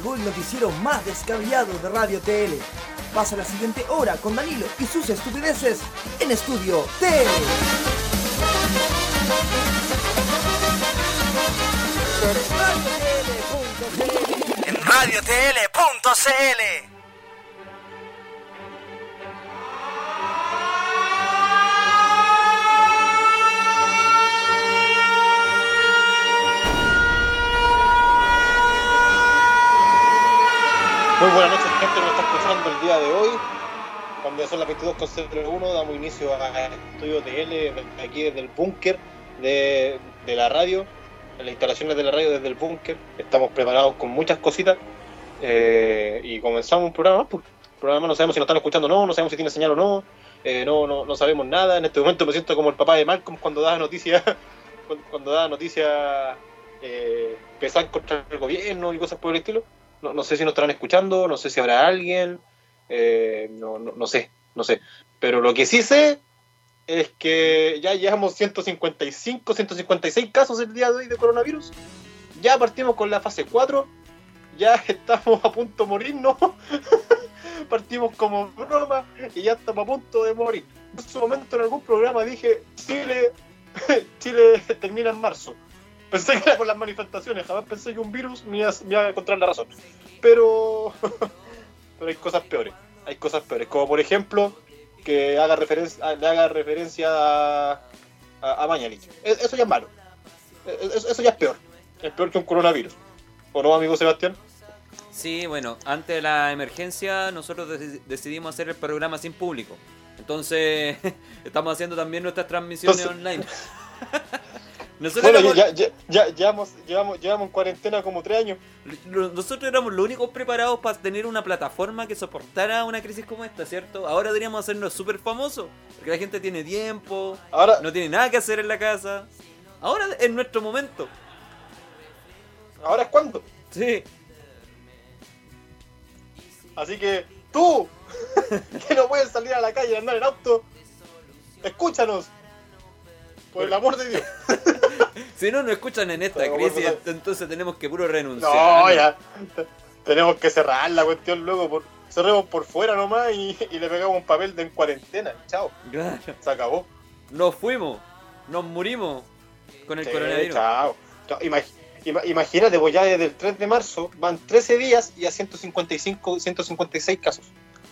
Llegó el noticiero más descabellado de Radio TL. Pasa la siguiente hora con Danilo y sus estupideces en Estudio TL. En radiotl.cl Muy buenas noches, gente que nos está escuchando el día de hoy. Cuando son las 22.01, damos inicio a Estudio TL, aquí desde el búnker de, la radio, en las instalaciones de la radio desde el búnker. Estamos preparados con muchas cositas eh, y comenzamos un programa. Pues, programa no sabemos si nos están escuchando o no, no sabemos si tiene señal o no, eh, no, no, no sabemos nada. En este momento me siento como el papá de Malcolm cuando da noticias, cuando, cuando da noticias eh, pesadas contra el gobierno y cosas por el estilo. No, no sé si nos estarán escuchando, no sé si habrá alguien, eh, no, no, no sé, no sé. Pero lo que sí sé es que ya llevamos 155, 156 casos el día de hoy de coronavirus. Ya partimos con la fase 4, ya estamos a punto de morirnos. partimos como broma y ya estamos a punto de morir. En su momento en algún programa dije, Chile, Chile termina en marzo. Pensé que era por las manifestaciones, jamás pensé que un virus me iba, me iba a encontrar la razón. Pero, pero hay cosas peores, hay cosas peores, como por ejemplo que haga referencia, le haga referencia a, a, a Mañalich. E- Eso ya es malo, E- eso, eso ya es peor, es peor que un coronavirus. ¿O no, amigo Sebastián? Sí, bueno, ante de la emergencia nosotros deci- decidimos hacer el programa sin público. Entonces, estamos haciendo también nuestras transmisiones Entonces- online. Nosotros, Bueno, éramos, ya, ya, ya, llevamos, llevamos, llevamos en cuarentena como tres años. nosotros éramos los únicos preparados para tener una plataforma que soportara una crisis como esta, ¿cierto? Ahora deberíamos hacernos súper famosos, porque la gente tiene tiempo, Ahora, no tiene nada que hacer en la casa. Ahora es nuestro momento. ahora es cuando. Sí. Así que tú, que no puedes salir a la calle y andar en auto, escúchanos. Por el amor de Dios. Si no nos escuchan en esta crisis, entonces tenemos que puro renunciar. No, ya. Tenemos que cerrar la cuestión luego. Por, cerremos por fuera nomás y, y le pegamos un papel de en cuarentena. Chao. Claro. Se acabó. Nos fuimos, nos murimos con el Sí, coronavirus. Chao. Imag- ima- imagínate, pues ya desde el 3 de marzo van 13 días y a 155, 156 casos.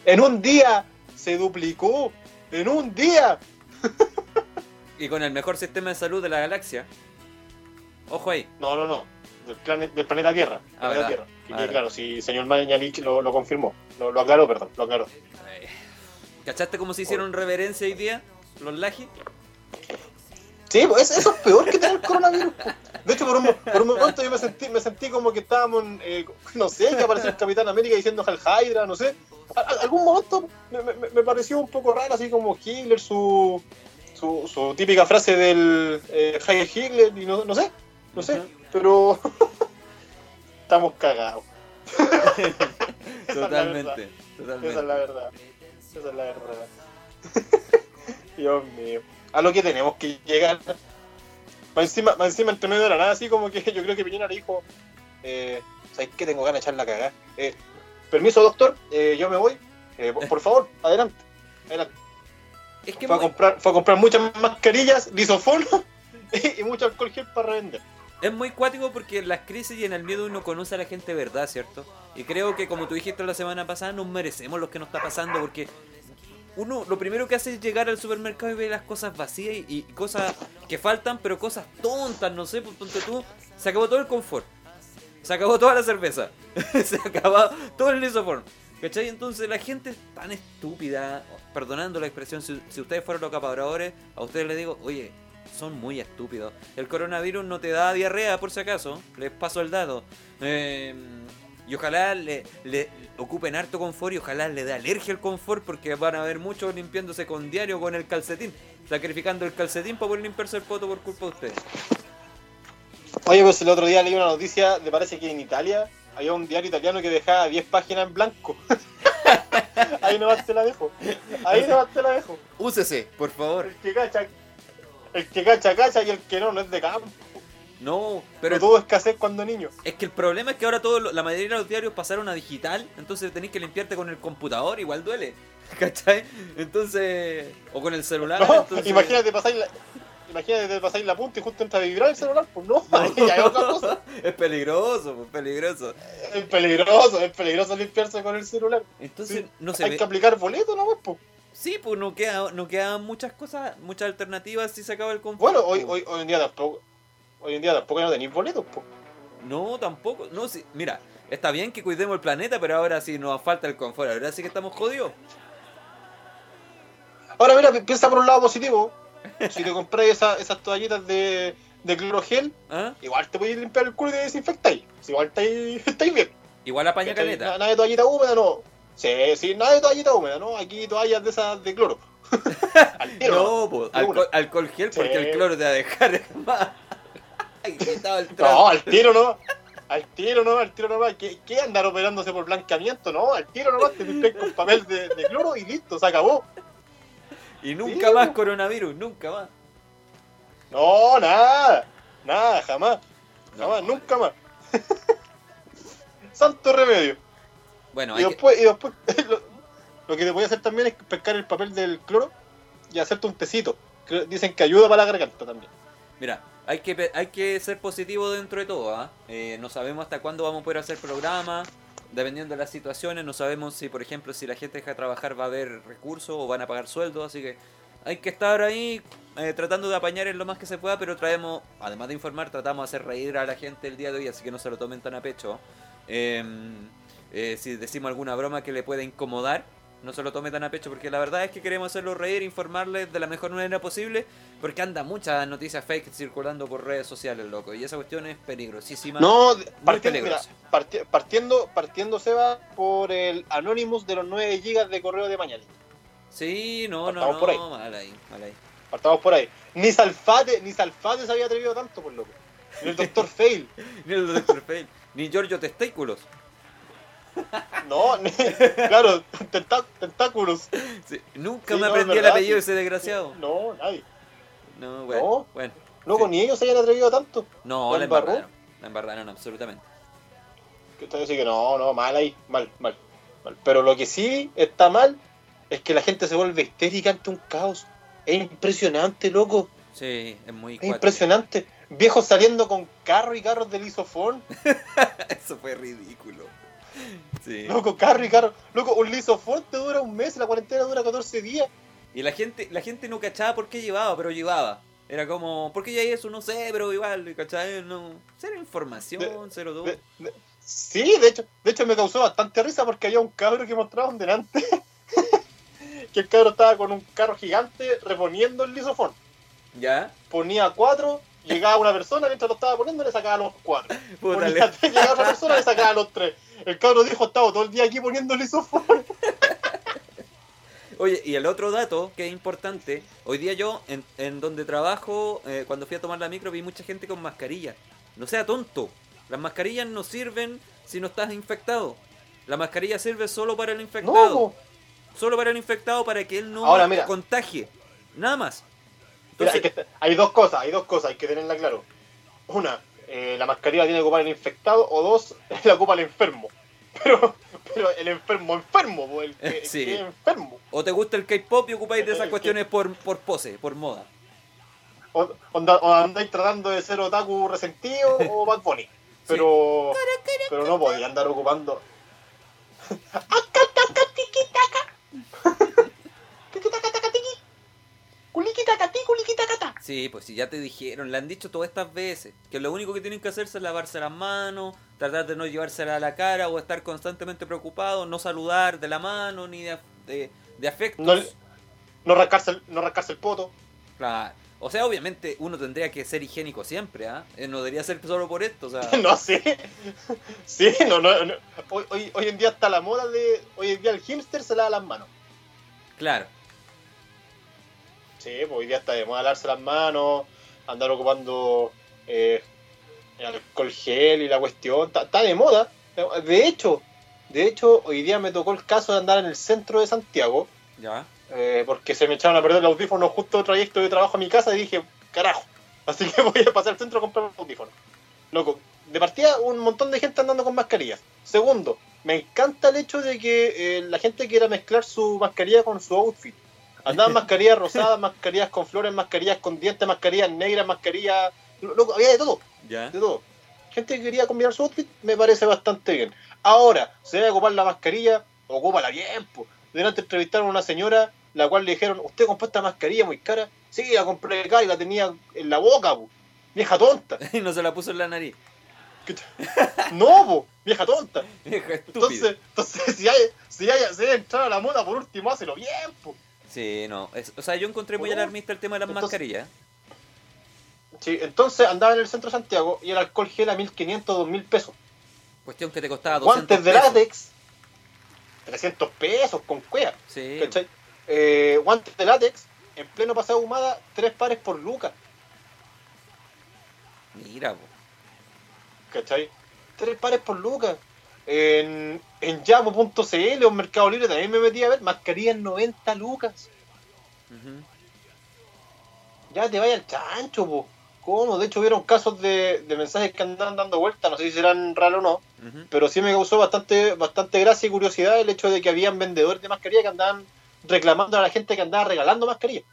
En un día se duplicó. En un día. Y con el mejor sistema de salud de la galaxia. Ojo ahí. No, no, no. Del, del planeta Tierra. Ah, Planeta. Tierra. Que Ah, claro, si señor Mañalich lo, lo confirmó. Lo, lo aclaró, perdón. Lo aclaró. ¿Cachaste cómo se hicieron reverencia hoy día? Los laji. Sí, pues eso es peor que tener el coronavirus. De hecho, por un, por un momento yo me sentí, me sentí como que estábamos, en, eh, no sé, que apareció el Capitán América diciendo Hal Hydra, no sé. A- a- algún momento me, me- me pareció un poco raro, así como Hitler, su, su, su típica frase del eh, Heil Hitler, y no, no sé, no sé, pero estamos cagados. Es Totalmente. Totalmente. Esa es la verdad. Esa es la verdad. Dios mío. A lo que tenemos que llegar. Más encima, más encima entre medio de la nada, así como que yo creo que Piñera le dijo, eh, ¿sabes qué? Tengo ganas de echar la cagada. Eh, permiso, doctor, eh, yo me voy. Eh, por favor, adelante. adelante. Es que Fue a, muy- comprar, fue a comprar muchas mascarillas, lisofón y, mucho alcohol gel para revender. es muy cuático porque en las crisis y en el miedo uno conoce a la gente de verdad, ¿cierto? Y creo que como tú dijiste la semana pasada, nos merecemos lo que nos está pasando porque uno lo primero que hace es llegar al supermercado y ver las cosas vacías y, y cosas que faltan, pero cosas tontas, no sé, pues ponte tú, se acabó todo el confort. Se acabó toda la cerveza. se acabó todo el lisoform. ¿Cachai? Entonces la gente es tan estúpida, perdonando la expresión, si, ustedes fueron los acaparadores, a ustedes les digo, oye, son muy estúpidos. El coronavirus no te da diarrea, por si acaso, les paso el dato. Eh, y ojalá le, le ocupen harto confort y ojalá le dé alergia al confort porque van a haber muchos limpiándose con diario con el calcetín, sacrificando el calcetín para poder limpiarse el poto por culpa de ustedes. Oye, pues el otro día leí una noticia, me parece que en Italia había un diario italiano que dejaba 10 páginas en blanco. Ahí nomás te la dejo. Ahí nomás te la dejo. Úsese, por favor. El que cacha, el que cacha, cacha y el que no, no es de campo. No, pero No todo escasez cuando niño. es que el problema es que ahora todo, la mayoría de los diarios pasaron a digital, entonces tenés que limpiarte con el computador, igual duele. ¿Cachai? Entonces. O con el celular. No, entonces- imagínate pasáis la, imagínate te pasáis la punta y justo entra a vibrar el celular, pues no, ahí hay otra cosa. es peligroso, pues peligroso. Es peligroso, es peligroso limpiarse con el celular. Entonces Sí, no se hay ve. que aplicar boleto, ¿no? Pues. Sí, pues no queda, no quedan muchas cosas, muchas alternativas si se acaba el confort. Bueno, hoy, hoy, hoy en día tampoco, hoy en día tampoco ya no tenéis boletos, pues. No, tampoco. No, sí. Mira, está bien que cuidemos el planeta, pero ahora sí nos falta el confort. Ahora sí que estamos jodidos. Ahora mira, pi- piensa por un lado positivo. Si te compráis esa- esas toallitas de, de clorogel, ¿Ah? igual te podéis limpiar el culo y te desinfectáis. Si igual estáis, estáis bien. Igual apaña caleta. Nada, nada de toallita húmeda, no. Sí, sí, nada de toallita húmeda, ¿no? Aquí toallas de esas de cloro. Al tiro, No, pues, alcohol, alcohol gel porque Sí. el cloro te va a dejar más. No, al tiro no. Al tiro no, al tiro nomás. ¿Qué, qué andar operándose por blanqueamiento? No, al tiro nomás te limpias con papel de, de cloro y listo, se acabó. Y nunca Sí, más coronavirus, nunca más. No, nada. Nada, jamás. No. Jamás, nunca más. Santo remedio. Bueno, y hay que- después, y después lo, lo que te voy a hacer también es pescar el papel del cloro y hacerte un tecito. Dicen que ayuda para la garganta también. Mira, hay que, hay que ser positivo dentro de todo, ¿ah? Eh, no sabemos hasta cuándo vamos a poder hacer programas, dependiendo de las situaciones, no sabemos si, por ejemplo, si la gente deja de trabajar va a haber recursos o van a pagar sueldos, así que hay que estar ahí eh, tratando de apañar en lo más que se pueda, pero traemos, además de informar, tratamos de hacer reír a la gente el día de hoy, así que no se lo tomen tan a pecho. Eh, eh, si decimos alguna broma que le pueda incomodar, no se lo tome tan a pecho, porque la verdad es que queremos hacerlo reír, informarles de la mejor manera posible, porque anda muchas noticias fake circulando por redes sociales, loco, y esa cuestión es peligrosísima. No, partiendo, mira, parti- partiendo, partiendo se va por el Anonymous de los 9 GB de correo de mañana. Sí, no, no, Partamos no, por ahí. mal ahí, mal ahí. Partamos por ahí. Ni Salfate, ni Salfate se había atrevido tanto, por loco. Ni el Dr. Fail. Ni el Dr. Fail, ni Giorgio Testículos. No, ni- claro, tentáculos. Sí, nunca Sí, me no, aprendí el apellido de ese desgraciado. No, nadie. No, bueno, No. bueno. Loco, Sí. ni ellos se hayan atrevido tanto. No, ¿La embarraron. La embarraron absolutamente. Que usted dice que no, no, mal ahí, mal, mal, mal. Pero lo que sí está mal es que la gente se vuelve histérica ante un caos. Es impresionante, loco. Sí, es muy Es impresionante. Viejos saliendo con carro y carros del isofón. Eso fue ridículo. Sí. Loco, carro y carro. Loco, un lisofón te dura un mes, la cuarentena dura 14 días. Y la gente, la gente no cachaba por qué llevaba, pero llevaba. Era como, ¿por qué ya eso? No sé, pero igual, ¿cachai? No. Cero información, cero todo. De- de- sí, de hecho, de hecho me causó bastante risa porque había un cabro que mostraban delante. que el cabro estaba con un carro gigante reponiendo el lisofón. ¿Ya? Ponía cuatro, llegaba una persona, mientras lo estaba poniendo le sacaba los cuatro. Ponía llegaba otra persona le sacaba los tres. El cabro dijo, estaba todo el día aquí poniendo el lisofón. Oye, y el otro dato que es importante, hoy día yo, en, en donde trabajo, eh, cuando fui a tomar la micro, vi mucha gente con mascarilla. No sea tonto, las mascarillas no sirven si no estás infectado. La mascarilla sirve solo para el infectado. Solo para el infectado, para que él no Ahora, mira. contagie. Nada más. Mira, hay, que- hay dos cosas, hay dos cosas, hay que tenerla claro. Una, eh, la mascarilla tiene que ocupar el infectado, o dos, la ocupa el enfermo. Pero, pero el enfermo enfermo, el que, Sí. que es enfermo. o te gusta el K-pop y ocupáis de esas cuestiones por, por pose, por moda. O, onda- o andáis tratando de ser otaku resentido o Bad Bunny. Pero, pero no podía andar ocupando. Sí, pues si ya te dijeron, le han dicho todas estas veces, que lo único que tienen que hacerse es lavarse las manos, tratar de no llevársela a la cara o estar constantemente preocupado, no saludar de la mano ni de, de, de afectos. No, no, rascarse el, no rascarse el poto. Claro. O sea, obviamente uno tendría que ser higiénico siempre, ¿ah? Eh, No debería ser solo por esto, o sea... No. Sí, no, no, no. Hoy, hoy, hoy en día está la moda de. Hoy en día el hipster se lava las manos. Claro. Sí, pues hoy día está de moda lavarse las manos, andar ocupando eh, alcohol gel y la cuestión. Está, está de moda. De hecho, de hecho, hoy día me tocó el caso de andar en el centro de Santiago, Ya. eh, porque se me echaron a perder los audífonos justo trayecto de trabajo a mi casa y dije, carajo, Así que voy a pasar al centro a comprar un audífono. Loco, de partida un montón de gente andando con mascarillas. Segundo, me encanta el hecho de que eh, la gente quiera mezclar su mascarilla con su outfit. Andaban mascarillas rosadas, mascarillas con flores, mascarillas con dientes, mascarillas negras, mascarillas... Loco, había de todo, ¿Ya? de todo. Gente que quería combinar su outfit, me parece bastante bien. Ahora, se debe ocupar la mascarilla, ocúpala bien, po. Delante entrevistaron a una señora, la cual le dijeron, ¿usted compró esta mascarilla muy cara? Sí, la compré acá y la tenía en la boca, po. Vieja tonta. Y no se la puso en la nariz. No, po, vieja tonta. Vieja. Entonces, entonces si hay, si hay, si hay entrar a la moda, por último, hácelo bien, po. Sí, no. es- o sea, yo encontré muy Oh. alarmista el tema de las Entonces- mascarillas. Sí, entonces andaba en el centro de Santiago y el alcohol gel a 1500, 2000 pesos. Cuestión que te costaba 200 Guantes de pesos. látex, 300 pesos con cuea. Sí. ¿Cachai? Eh, guantes de látex, en pleno pasado humada, tres pares por lucas. Mira, po. ¿Cachai? Tres pares por lucas. En, en Yamo.cl o en Mercado Libre también me metí a ver mascarillas 90 lucas. Ya te vaya al chancho, po. ¿Cómo? De hecho, hubieron casos de, de mensajes que andaban dando vueltas, no sé si serán raros o no, pero sí me causó bastante, bastante gracia y curiosidad el hecho de que habían vendedores de mascarillas que andaban reclamando a la gente que andaba regalando mascarillas.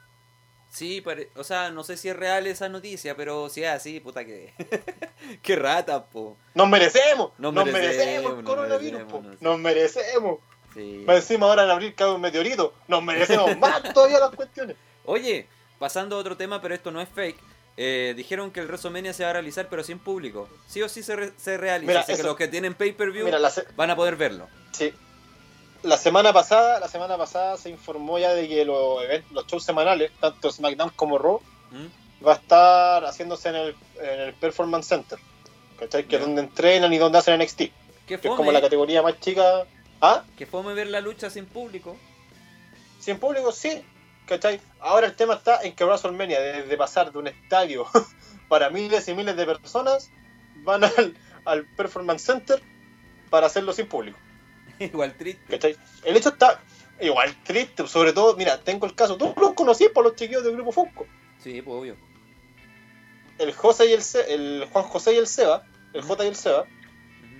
Sí, pare- o sea, no sé si es real esa noticia, pero si es así, puta que. Qué rata, po. Nos merecemos, Nos nos, merecemos, merecemos, el nos coronavirus, merecemos, po. nos merecemos. Sí. Encima ahora en abril cae un meteorito, nos merecemos más todavía las cuestiones. Oye, pasando a otro tema, pero esto no es fake. eh, dijeron que el WrestleMania se va a realizar, pero sin público. Sí o sí se, re- se realiza. Mira, así que los que tienen pay-per-view se- van a poder verlo. sí. La semana pasada, la semana pasada se informó ya de que los eventos, los shows semanales, tanto SmackDown como Raw, ¿Mm? va a estar haciéndose en el, en el Performance Center. ¿Cachai? Que es donde entrenan y donde hacen NXT. Que es como la categoría más chica. ¿Ah? que fome ver la lucha sin público. Si en público sí, ¿cachai? Ahora el tema está en que WrestleMania, desde pasar de un estadio para miles y miles de personas, van al, al Performance Center para hacerlo sin público, Igual triste. ¿cachai? El hecho está igual triste, sobre todo, mira, tengo el caso, tú los conocí por los chiquillos del grupo Funko, Sí, pues obvio. el José y el, el Juan José y el Seba, el J y el Seba,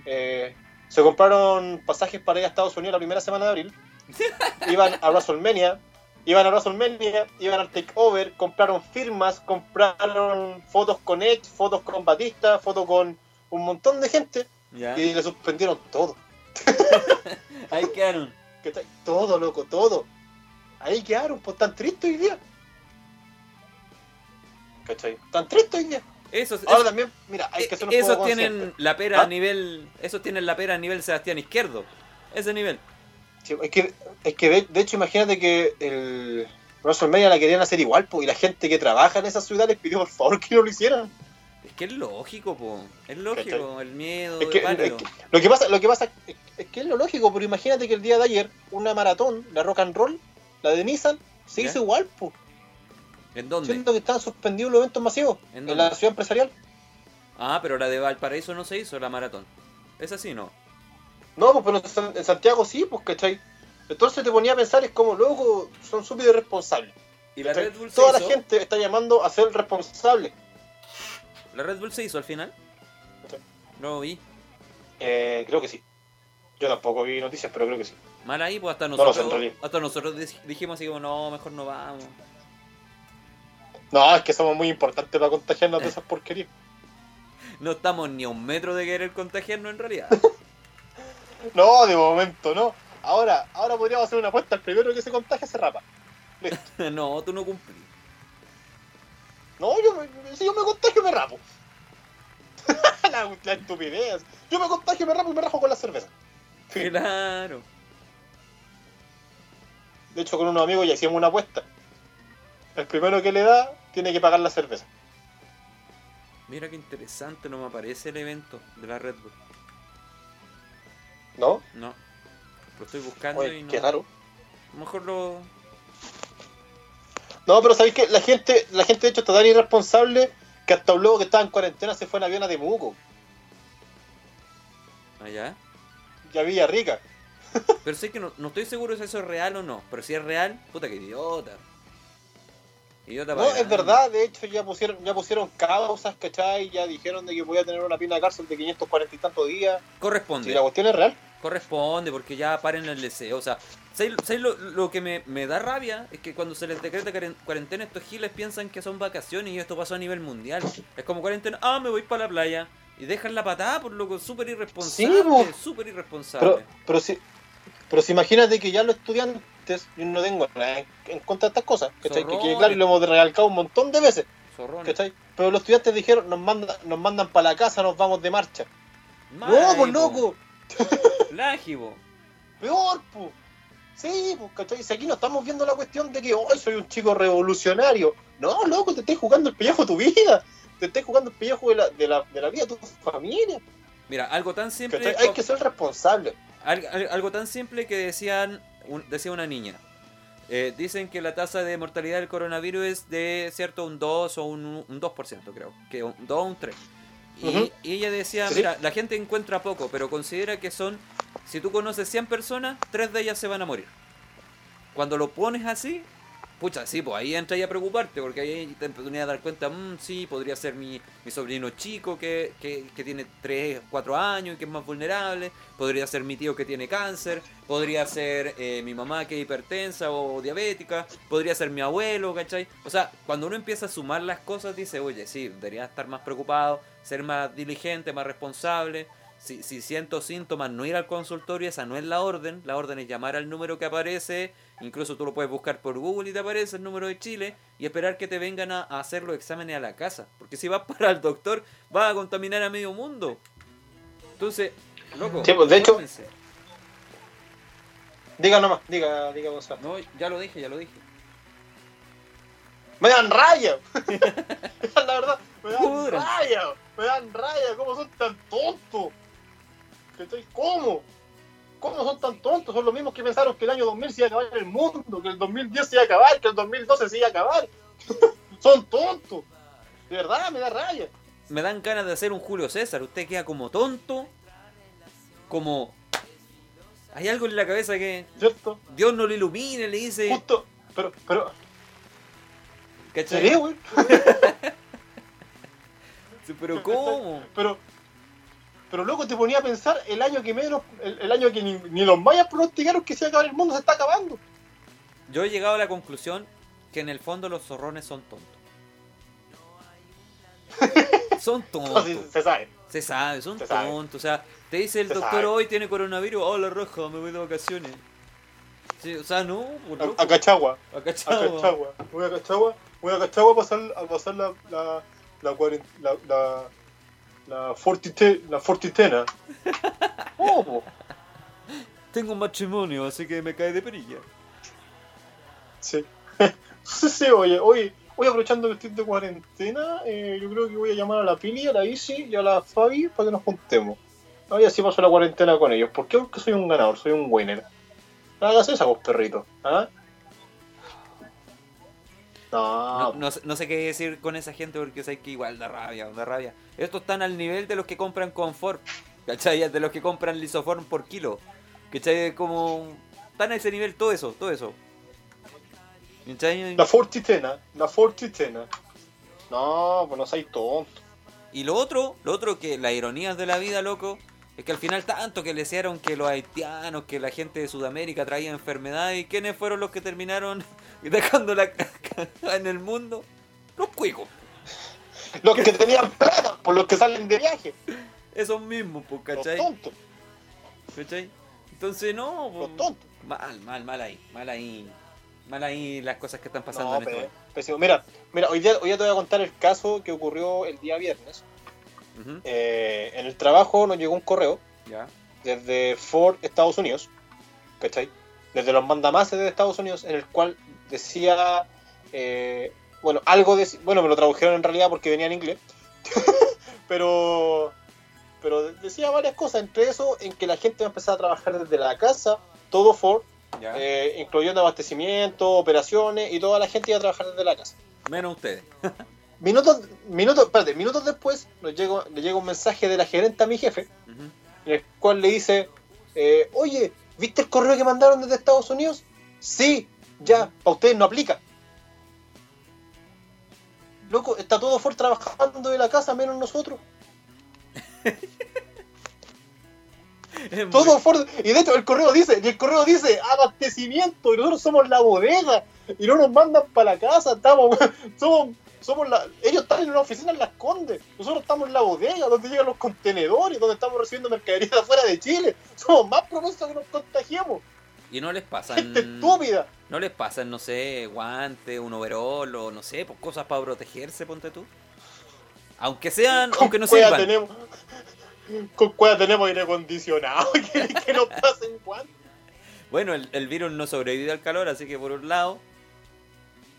eh, se compraron pasajes para ir a Estados Unidos la primera semana de abril. iban a WrestleMania, iban a WrestleMania, iban al Takeover, compraron firmas, compraron fotos con Edge, fotos con Batista, fotos con un montón de gente Ya. y le suspendieron todo. Ahí quedaron. Todo, loco, todo. Ahí quedaron, pues tan tristes hoy día. ¿Cachai? Tan tristes hoy día. Esos, Ahora esos- también, mira, hay que ser un esos tienen la pera ¿Ah? a nivel. Esos tienen la pera a nivel Sebastián Izquierdo. Ese nivel. Sí, es que, es que de, de hecho, imagínate que el WrestleMania la querían hacer igual, pues, y la gente que trabaja en esa ciudad les pidió por favor que no lo hicieran. Que es lógico, po. Es lógico. El miedo. Es que, es lo que pasa, lo que pasa es, que es lo lógico, pero imagínate que el día de ayer una maratón, la Rock and Roll, la de Nissan, se ¿Ya? hizo igual, pues, ¿En dónde? siendo que estaban suspendidos los eventos masivos ¿En la ciudad empresarial. Ah, pero la de Valparaíso no se hizo, la maratón. Es así, ¿no? No, pues pero en San- en Santiago sí, pues, ¿cachai? Entonces te ponía a pensar, es como, loco, son súper irresponsables. Y la ¿cachai? Red Bull Toda la gente está llamando a ser responsable. La Red Bull se hizo al final. ¿Cachai? No lo vi. Eh, creo que sí. Yo tampoco vi noticias, pero creo que sí. Mal ahí, pues hasta nosotros. hasta nosotros dij- dijimos así como, no, mejor no vamos. No, es que somos muy importantes para contagiarnos de esas porquerías. No estamos ni a un metro de querer contagiarnos en realidad. No, de momento no. Ahora, ahora podríamos hacer una apuesta. El primero que se contagia se rapa. Listo. no, tú no cumplís. No, yo me, si yo me contagio me rapo. la, la estupidez. Yo me contagio, me rapo y me rajo con la cerveza. Claro. De hecho, con unos amigos ya hicimos una apuesta. El primero que le da tiene que pagar la cerveza. Mira qué interesante, no me aparece el evento de la Red Bull. ¿No? No. Lo estoy buscando y Oye, no. qué raro. A lo mejor lo. No, pero sabéis que la gente, la gente de hecho está tan irresponsable que hasta un loco que estaba en cuarentena se fue en avión a Temuco. Allá. Ya Villa Rica. Pero sé que no, no estoy seguro si eso es real o no. Pero si es real, puta que idiota. No, es verdad, de hecho ya pusieron ya pusieron causas, ¿cachai? Ya dijeron de que voy a tener una pena de cárcel de 540 y tantos días. Corresponde. Si la cuestión es real. Corresponde, porque ya paren el deseo. O sea, ¿sabes lo, lo, que me, me, da rabia? Es que cuando se les decreta cuarentena, estos giles piensan que son vacaciones y esto pasó a nivel mundial. Es como cuarentena, ah, me voy para la playa. Y dejan la patada por loco, súper irresponsable. súper irresponsable. Pero, pero, si, pero si imagínate que ya los estudiantes yo no tengo nada en contra de estas cosas, ¿cachai? Que, claro y lo hemos recalcado un montón de veces, ¿cachai? Pero los estudiantes dijeron, nos mandan, nos mandan para la casa, nos vamos de marcha. ¡No, pues loco! Lágibo. Peor, pues. Sí, pues, ¿cachai? Si aquí no estamos viendo la cuestión de que hoy soy un chico revolucionario. No, loco, te estás jugando el pellejo de tu vida. Te estás jugando el pellejo de la, de la, de la vida de tu familia. Mira, algo tan simple. Hay que ser responsable. Algo, algo tan simple que decían decía una niña. Eh, dicen que la tasa de mortalidad del coronavirus es de cierto un 2 o un, un 2%, creo. Que un 2 o un 3. Y, ella decía, mira, la gente encuentra poco, pero considera que son, si tú conoces 100 personas, 3 de ellas se van a morir. Cuando lo pones así, Pucha, sí, pues ahí entra a preocuparte, porque ahí te empiezas a dar cuenta, mmm, sí, podría ser mi, mi sobrino chico que, que, que, tiene 3, 4 años y que es más vulnerable, podría ser mi tío que tiene cáncer, podría ser eh, mi mamá que es hipertensa o diabética, podría ser mi abuelo, ¿cachai? O sea, cuando uno empieza a sumar las cosas, dice, oye, sí, debería estar más preocupado, ser más diligente, más responsable, si, si siento síntomas, no ir al consultorio, esa no es la orden. La orden es llamar al número que aparece. Incluso tú lo puedes buscar por Google y te aparece el número de Chile. Y esperar que te vengan a, hacer los exámenes a la casa. Porque si vas para el doctor, vas a contaminar a medio mundo. Entonces, loco. Pues, de hecho. Diga nomás, diga, diga Gonzalo. No, ya lo dije, ya lo dije. Me dan raya. la verdad, me dan raya. Me dan raya. ¿Cómo son tan tontos? ¿Cómo? ¿Cómo son tan tontos? Son los mismos que pensaron que el año 2000 se iba a acabar el mundo, que el 2010 se iba a acabar, que el 2012 se iba a acabar. son tontos. De verdad, me da raya. Me dan ganas de hacer un Julio César. Usted queda como tonto, como... Hay algo en la cabeza que... ¿Cierto? Dios no le ilumine, le dice... Justo, pero... pero... ¿Cachai? ¿Sí, güey? pero ¿cómo? Pero, pero loco, te ponía a pensar el año que menos, el, año que ni, los mayas pronosticaron que se va a acabar el mundo, se está acabando. Yo he llegado a la conclusión que en el fondo los zorrones son tontos. son tontos. se sabe. Se sabe, son tontos. O sea, te dice el doctor hoy tiene coronavirus, oh la roja, me voy de vacaciones. o sea, no. A, a, Cachagua. A Cachagua. Voy a Cachagua. Voy a Cachagua a pasar, a pasar la, la, la, la la fortite, la fortitena. ¿Cómo? Tengo un matrimonio, así que me cae de perilla. Sí. sí, oye, hoy, hoy aprovechando el estoy de cuarentena, eh, yo creo que voy a llamar a la Pili, a la Isi y a la Fabi para que nos juntemos. A ver si paso la cuarentena con ellos. ¿Por qué? Porque soy un ganador, soy un winner. Hagas esa vos, perrito. ¿Ah? No. No, sé qué decir con esa gente porque sé que igual da rabia, da rabia. Estos están al nivel de los que compran confort, ¿cachai? De los que compran lisoform por kilo. ¿Cachai? Como... Están a ese nivel todo eso, todo eso. La fortitena, la fortitena. No, pues no soy tonto. Y lo otro, lo otro que las ironías de la vida, loco, es que al final tanto que le decían que los haitianos, que la gente de Sudamérica traía enfermedades, ¿y quiénes fueron los que terminaron dejando la caca en el mundo? Los cuicos. Los que tenían plata, por los que salen de viaje. Esos mismos, pues, ¿cachai? Los tontos. ¿Cachai? Entonces, no, pues, los tontos. Mal, mal, mal ahí, mal ahí. Mal ahí las cosas que están pasando en este Mira, mira hoy, día, hoy día te voy a contar el caso que ocurrió el día viernes eh, en el trabajo nos llegó un correo desde Ford, Estados Unidos, ¿cachai? Desde los mandamases de Estados Unidos, en el cual decía, eh, bueno, algo de, bueno, me lo tradujeron en realidad porque venía en inglés, pero, pero decía varias cosas, entre eso, en que la gente va a empezar a trabajar desde la casa, todo Ford, eh, incluyendo abastecimiento, operaciones, y toda la gente iba a trabajar desde la casa. Menos ustedes. Minutos, minutos, espérate, minutos después nos llega, le llega un mensaje de la gerente a mi jefe, en el cual le dice, eh, oye, ¿viste el correo que mandaron desde Estados Unidos? Sí, ya, para ustedes no aplica. Loco, está todo Ford trabajando de la casa, menos nosotros. Todo Ford. Y de hecho, el correo dice, y el correo dice abastecimiento, y nosotros somos la bodega, y no nos mandan para la casa, estamos, somos, somos la, ellos están en una oficina en Las Condes, nosotros estamos en la bodega, donde llegan los contenedores, donde estamos recibiendo mercadería de afuera de Chile, somos más propensos a que nos contagiemos, Y no les pasan. estúpida. No les pasan, no sé, guantes, un overol o no sé, pues cosas para protegerse, ponte tú. Aunque sean, aunque no sirvan. tenemos, con cueva tenemos aire acondicionado, que, que nos pasen guantes. Bueno, el, el virus no sobrevive al calor, así que por un lado.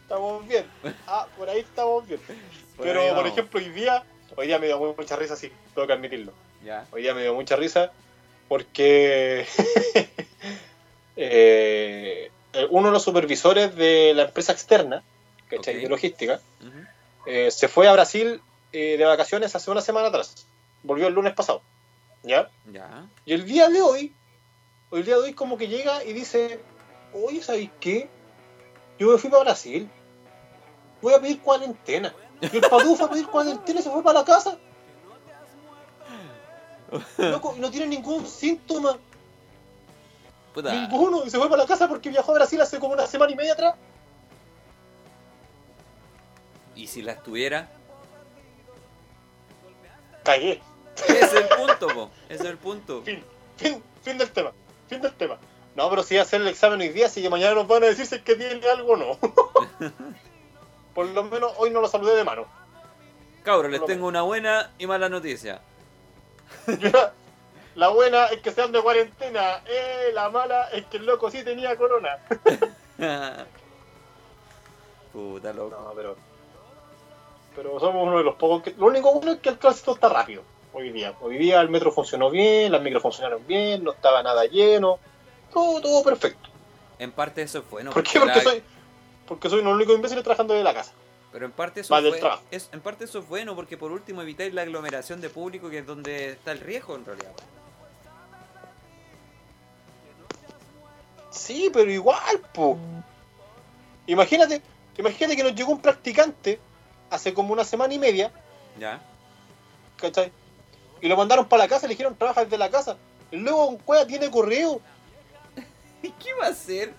Estamos bien. Ah, por ahí estamos bien. por Pero, por ejemplo, hoy día, hoy día me dio mucha risa, sí, tengo que admitirlo. Ya. Hoy día me dio mucha risa porque eh, uno de los supervisores de la empresa externa, ¿cachai? Ok. De logística, eh, se fue a Brasil eh, de vacaciones hace una semana atrás. Volvió el lunes pasado. ¿Ya? Ya. Y el día de hoy, el día de hoy como que llega y dice, oye, ¿sabéis qué? Yo me fui para Brasil. Voy a pedir cuarentena. Y el Padú fue a pedir cuarentena y se fue para la casa. Loco, y no tiene ningún síntoma. Puta. Ninguno. Y se fue para la casa porque viajó a Brasil hace como una semana y media atrás. ¿Y si las tuviera? Cagué. Ese es el punto, po. Ese es el punto. Fin. Fin, fin del tema. Fin del tema. No, pero sí voy a hacer el examen hoy día, así que mañana nos van a decir si es que tiene algo o no. Por lo menos hoy no lo saludé de mano. Cabros, les tengo una buena y mala noticia. La buena es que sean de cuarentena. Eh, la mala es que el loco sí tenía corona. Puta loco. No, pero. Pero somos uno de los pocos que. Lo único bueno es que el tránsito está rápido hoy día. Hoy día el metro funcionó bien, las micros funcionaron bien, no estaba nada lleno. Todo, todo perfecto. En parte eso es bueno. ¿Por qué? porque la- soy. Porque soy un único imbécil trabajando desde la casa. Pero en parte eso del fue- es, en parte eso es bueno porque por último evitáis la aglomeración de público que es donde está el riesgo en realidad. Sí, pero igual, po. Imagínate, imagínate que nos llegó un practicante hace como una semana y media, ¿Ya? ¿cachai? Y lo mandaron para la casa, le dijeron trabaja desde la casa. Y luego un cueva tiene correo. ¿Y qué va a hacer?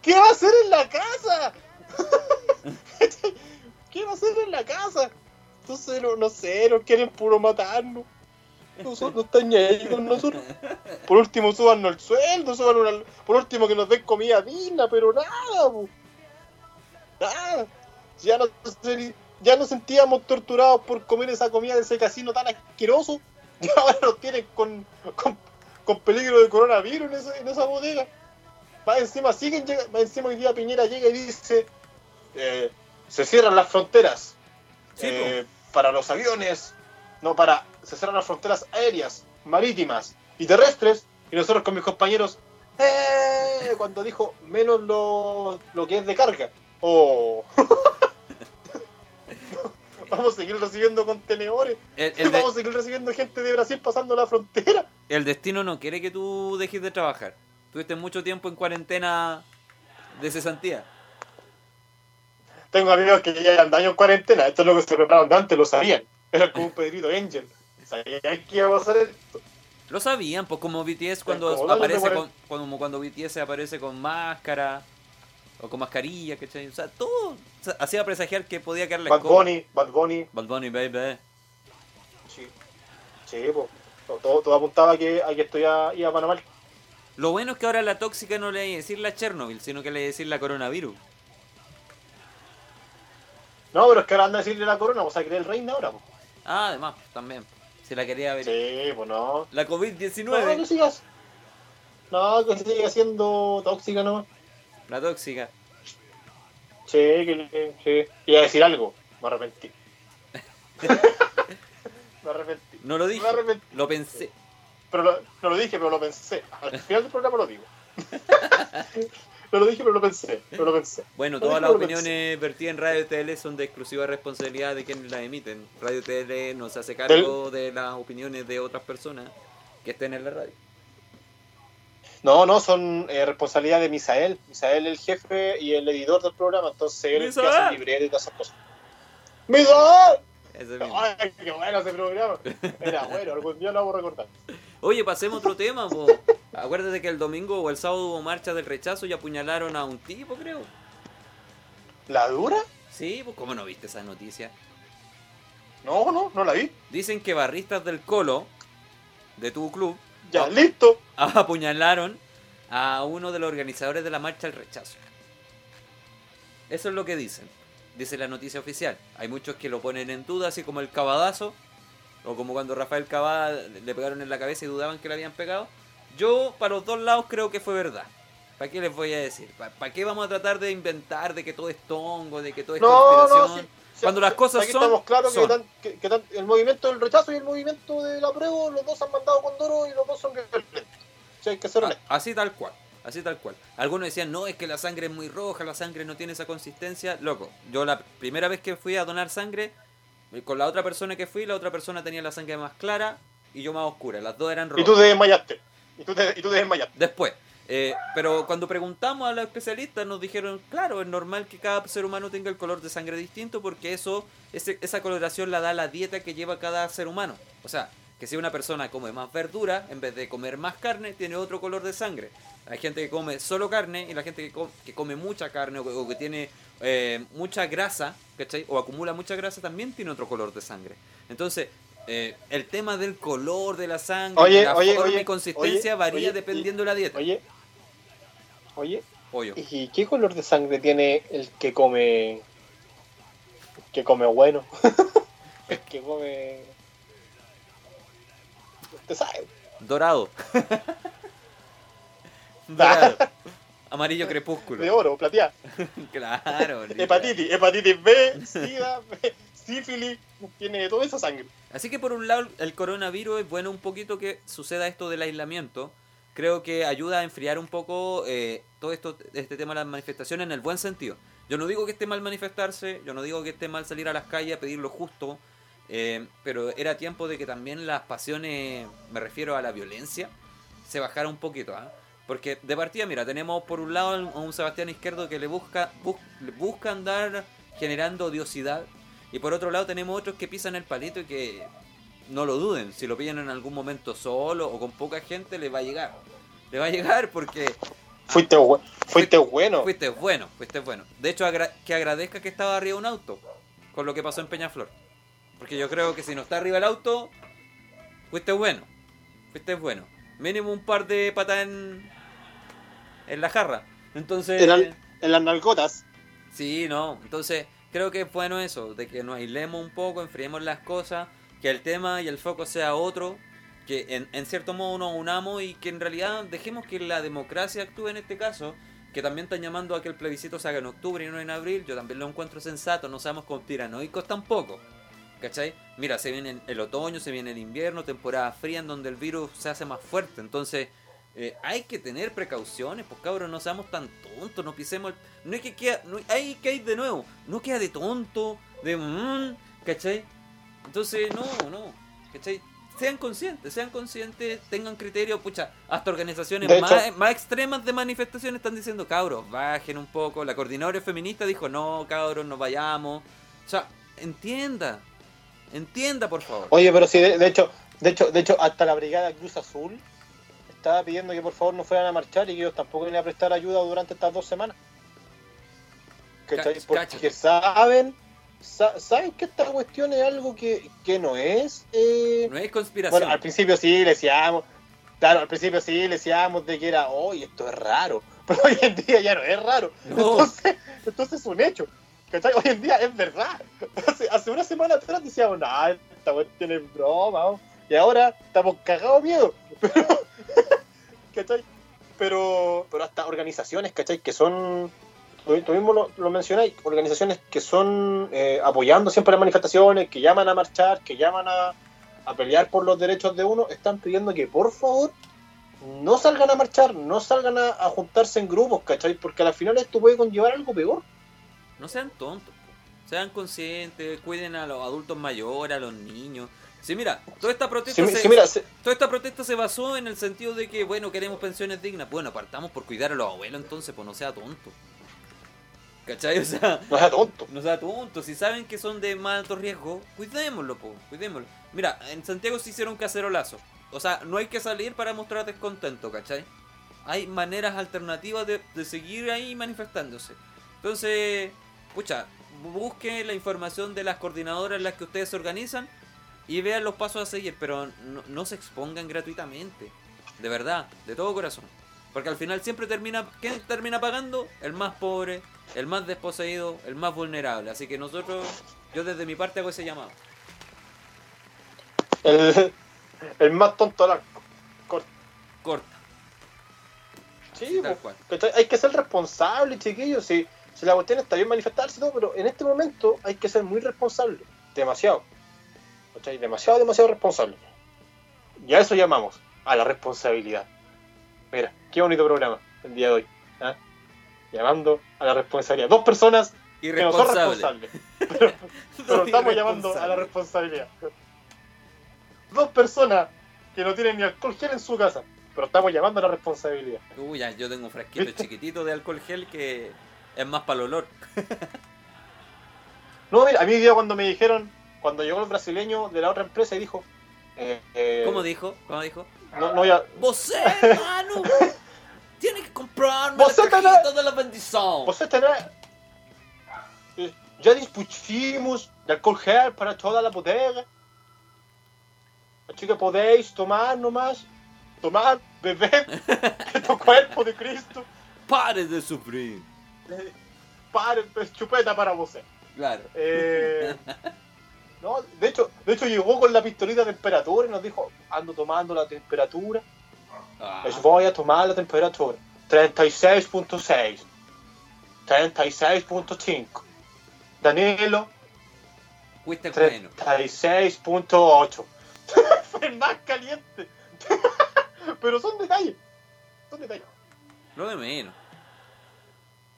¿Qué va a hacer en la casa? ¿Qué va a hacer en la casa? Entonces, no, no sé, nos quieren puro matarnos. Nosotros no están ni ahí con nosotros. Por último, súbanos el sueldo, suban una- por último que nos den comida digna, pero nada, po. nada. Ya no, ya nos sentíamos torturados por comer esa comida de ese casino tan asqueroso. Y ahora nos tienen con, con, con peligro de coronavirus en esa, en esa bodega. Más encima siguen llega- más encima hoy día Piñera llega y dice eh, se cierran las fronteras Sí, eh, para los aviones, no para se cierran las fronteras aéreas, marítimas y terrestres y nosotros con mis compañeros ¡eh! cuando dijo menos lo, lo que es de carga. Oh. Vamos a seguir recibiendo contenedores. El, el Vamos a seguir recibiendo gente de Brasil pasando la frontera. el destino no quiere que tú dejes de trabajar. Tuviste mucho tiempo en cuarentena de cesantía. Tengo amigos que ya llevan años en cuarentena. Esto es lo que se prepararon de antes, lo sabían. Era como un Pedrito Angel. Sabían que iba a pasar esto. Lo sabían, pues como BTS cuando como aparece con, como cuando BTS aparece con máscara o con mascarilla, ¿cachai? O sea, todo o sea, hacía presagiar que podía caer la Bad escoba. Bunny, Bad Bunny. Bad Bunny, baby. Sí, sí po. Todo, todo apuntaba a que, a que esto ya iba para mal. Lo bueno es que ahora la tóxica no le hay que decir la Chernobyl, sino que le hay que decir la coronavirus. No, pero es que ahora anda a decirle la corona, vamos a creer el reina ahora. po. Ah, además, también. Se la quería ver. Sí, pues no. La No, que COVID-19. sigas. No, que siga siendo tóxica nomás. La tóxica. Sí, que que- sí. Iba a decir algo, me arrepentí. me arrepentí. No lo dije, Me arrepentí. lo pensé. Pero lo, no lo dije, pero lo pensé. Al final del programa lo digo. no lo dije, pero lo pensé. Pero lo pensé. Bueno, todas las opiniones vertidas en Radio TL son de exclusiva responsabilidad de quienes las emiten. Radio TL no se hace cargo de las opiniones de otras personas que estén en la radio. No, no, son eh, responsabilidad de Misael. Misael el jefe y el editor del programa. Entonces él es el que ¡Misael! hace el libreto y todas esas cosas. ¡Mi dolor! Ese mismo. Ay, qué bueno ese programa. Era bueno, algún día lo vamos a recordar. Oye, pasemos a otro tema, po. Acuérdate que el domingo o el sábado hubo marcha del rechazo y apuñalaron a un tipo, creo. ¿La dura? Sí, pues ¿cómo no viste esa noticia? No, no, no la vi. Dicen que barristas del Colo, de tu club, Ya, listo. apuñalaron a uno de los organizadores de la marcha del rechazo. Eso es lo que dicen. Dice la noticia oficial. Hay muchos que lo ponen en duda, así como el Cabadazo, o como cuando Rafael Cabada le pegaron en la cabeza y dudaban que le habían pegado. Yo, para los dos lados, creo que fue verdad. ¿Para qué les voy a decir? ¿Para qué vamos a tratar de inventar de que todo es tongo, de que todo es No, no, conspiración? sí, sí, Cuando las cosas aquí son, estamos claros que, son. tan- que- que tan- el movimiento del rechazo y el movimiento del apruebo, los dos han mandado con Doro y los dos son violentos. O sea, hay que ser. Así tal cual, así tal cual. Algunos decían, no, es que la sangre es muy roja, la sangre no tiene esa consistencia. Loco, yo la primera vez que fui a donar sangre, eh, con la otra persona que fui, la otra persona tenía la sangre más clara y yo más oscura. Las dos eran Y rojas. tú te desmayaste. Y tú te, y tú te desmayaste. Después. eh, pero cuando preguntamos a los especialistas nos dijeron, claro, es normal que cada ser humano tenga el color de sangre distinto porque eso, ese- esa coloración la da la dieta que lleva cada ser humano. O sea, que si una persona come más verdura, en vez de comer más carne, tiene otro color de sangre. Hay gente que come solo carne y la gente que, co- que come mucha carne o, o que tiene eh, mucha grasa, ¿cachai? O acumula mucha grasa, también tiene otro color de sangre. Entonces, eh, el tema del color de la sangre, Oye, la oye, forma oye, y consistencia varía dependiendo de la dieta. Oye, oye, Pollo. ¿y qué color de sangre tiene el que come. el que come bueno? el que come. Usted sabe. Dorado. Dorado. Amarillo crepúsculo. De oro, plateado. Claro. Hepatitis, hepatitis B, SIDA, sífilis, tiene toda esa sangre. Así que por un lado el coronavirus es bueno un poquito que suceda esto del aislamiento. Creo que ayuda a enfriar un poco eh, todo esto, este tema de las manifestaciones en el buen sentido. Yo no digo que esté mal manifestarse, yo no digo que esté mal salir a las calles a pedir lo justo, eh, pero era tiempo de que también las pasiones, me refiero a la violencia, se bajara un poquito. ¿ah? Porque de partida, mira, tenemos por un lado a un Sebastián Izquierdo que le busca, bus- le busca andar generando odiosidad, y por otro lado tenemos otros que pisan el palito y que no lo duden, si lo pillan en algún momento solo o con poca gente, le va a llegar. Le va a llegar porque Fuiste, bu- fuiste bueno. fuiste bueno, fuiste bueno. De hecho, agra- que agradezca que estaba arriba un auto con lo que pasó en Peñaflor. Porque yo creo que si no está arriba el auto, fuiste bueno. Fuiste bueno. Mínimo un par de patas en, en la jarra. Entonces... En, en las nalgotas. Sí, no. Entonces, creo que es bueno eso, de que nos aislemos un poco, enfriemos las cosas, que el tema y el foco sea otro, que en, en cierto modo nos unamos y que en realidad dejemos que la democracia actúe en este caso, que también están llamando a que el plebiscito se haga en octubre y no en abril, yo también lo encuentro sensato, no seamos conspiranoicos tampoco. ¿Cachai? Mira, se viene el otoño, se viene el invierno, temporada fría en donde el virus se hace más fuerte. Entonces, eh, hay que tener precauciones, pues cabros, no seamos tan tontos, no pisemos el... No hay que queda, no hay que ir de nuevo, no queda de tonto, de... mm, ¿Cachai? Entonces, no, no, ¿cachai? Sean conscientes, sean conscientes, tengan criterio, pucha, hasta organizaciones más, extremas de manifestaciones están diciendo, cabros, bajen un poco, la coordinadora feminista dijo, no, cabros, no vayamos. O sea, entienda, entienda, por favor. Oye, pero sí, de, de hecho, de hecho, de hecho, hasta la Brigada Cruz Azul estaba pidiendo que por favor no fueran a marchar y que ellos tampoco iban a prestar ayuda durante estas dos semanas. ¿Cachai? Cach- Porque saben, sa- saben que esta cuestión es algo que, que no es. eh, No es conspiración. Bueno, al principio sí le decíamos, claro, al principio sí le decíamos de que era, oye, esto es raro, pero hoy en día ya no es raro. No. Entonces, entonces es un hecho. ¿cachai? Hoy en día es verdad. Hace, hace una semana atrás decíamos, no, esta cuestión es broma, ¿no?". y ahora estamos cagados miedo. Pero, ¿cachai? Pero, pero hasta organizaciones, ¿cachai? Que son, tú, mismo lo, lo mencionáis, organizaciones que son eh, apoyando siempre las manifestaciones, que llaman a marchar, que llaman a, a pelear por los derechos de uno, están pidiendo que por favor no salgan a marchar, no salgan a, juntarse en grupos, ¿cachai? Porque al final esto puede conllevar algo peor. No sean tontos, sean conscientes, cuiden a los adultos mayores, a los niños. Sí, mira, toda esta protesta se, si mira, se- toda esta protesta se basó en el sentido de que, bueno, queremos pensiones dignas. Bueno, partamos por cuidar a los abuelos entonces, pues no sea tonto. ¿Cachai? O sea, No sea tonto. no sea tonto. Si saben que son de más alto riesgo, cuidémoslo, po, cuidémoslo. Mira, en Santiago se hicieron cacerolazo. O sea, no hay que salir para mostrar descontento, ¿cachai? Hay maneras alternativas de, de seguir ahí manifestándose. Entonces, pucha, busquen la información de las coordinadoras en las que ustedes se organizan y vean los pasos a seguir, pero no, no se expongan gratuitamente. De verdad, de todo corazón. Porque al final siempre termina, ¿quién termina pagando? El más pobre, el más desposeído, el más vulnerable. Así que nosotros, yo desde mi parte hago ese llamado. El, el más tonto arco. Corta. Corta, Sí, tal po. cual. Hay que ser responsable, chiquillos. Si, si la cuestión está bien manifestarse todo, pero en este momento hay que ser muy responsable. Demasiado. ¿Cachai? Demasiado, demasiado responsable. Y a eso llamamos, a la responsabilidad. Mira, qué bonito programa el día de hoy. ¿ah? Llamando a la responsabilidad. Dos personas que no son responsables. Pero, estamos llamando a la responsabilidad. Dos personas que no tienen ni alcohol gel en su casa. Pero estamos llamando a la responsabilidad. Uy, ya, yo tengo un frasquito ¿Viste? chiquitito de alcohol gel que es más para el olor. No, mira, a mí día cuando me dijeron, cuando llegó el brasileño de la otra empresa y dijo, eh, eh, ¿Cómo dijo? ¿Cómo dijo? No, no voy a, Você, mano, tiene que comprar Você una tá cajita de la bendición. Você terá, eh, ya dispusimos de alcohol gel para toda la bodega. Así que podéis tomar nomás, tomar, beber, tu cuerpo de Cristo, Pare de sufrir. pues, chupeta para você. Claro. Eh, no, de hecho, de hecho llegó con la pistolita de temperatura y nos dijo, ando tomando la temperatura. Ah, Les voy a tomar la temperatura. 36.6. 36.5. Danilo, fuiste bueno. 36.8. Fue más caliente. Pero son detalles. Son detalles. Lo de menos.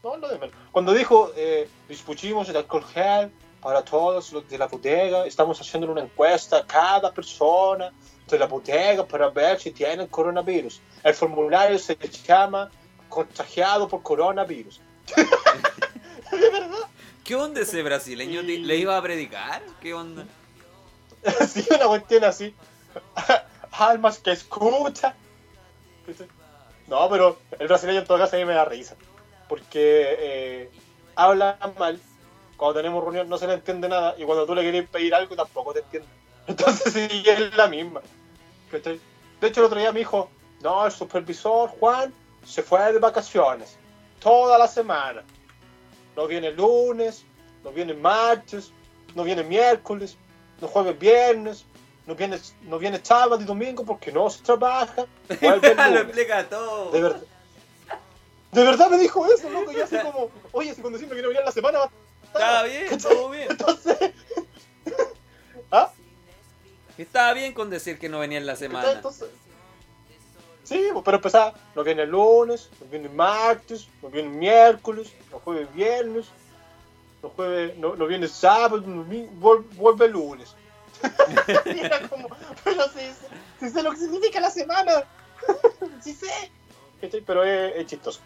No, lo de menos. Cuando dijo, eh, dispusimos el alcohol gel para todos los de la bodega, estamos haciendo una encuesta a cada persona de la bodega para ver si tienen coronavirus. El formulario se llama contagiado por coronavirus. ¿De verdad? ¿Qué onda ese brasileño? Y- ¿Le iba a predicar? ¿Qué onda? Sí, una cuestión así. Almas que escucha. No, pero el brasileño en todo caso a mí me da risa. Porque eh, habla mal. Cuando tenemos reunión no se le entiende nada. Y cuando tú le quieres pedir algo tampoco te entiende. Entonces sí, es la misma. ¿Cachai? De hecho, el otro día me dijo: No, el supervisor Juan se fue de vacaciones. Toda la semana. No viene lunes, no viene martes, no viene miércoles, no jueves viernes, no viene, no viene sábado y domingo porque no se trabaja. Lo explica todo. De verdad. De verdad me dijo eso, loco. Y así como, oye, si cuando no venía en la semana, va a estar". Estaba bien, todo bien. Entonces. ¿Ah? Estaba bien con decir que no venía en la semana. Entonces. Sí, pues, pero empezaba, no viene el lunes, no viene el martes, no viene el miércoles, no jueves viernes, no jueves, no, no viene sábado, no vuelve el lunes. Y era como, pero si, si sé lo que significa la semana, si sé. Pero es, es chistoso.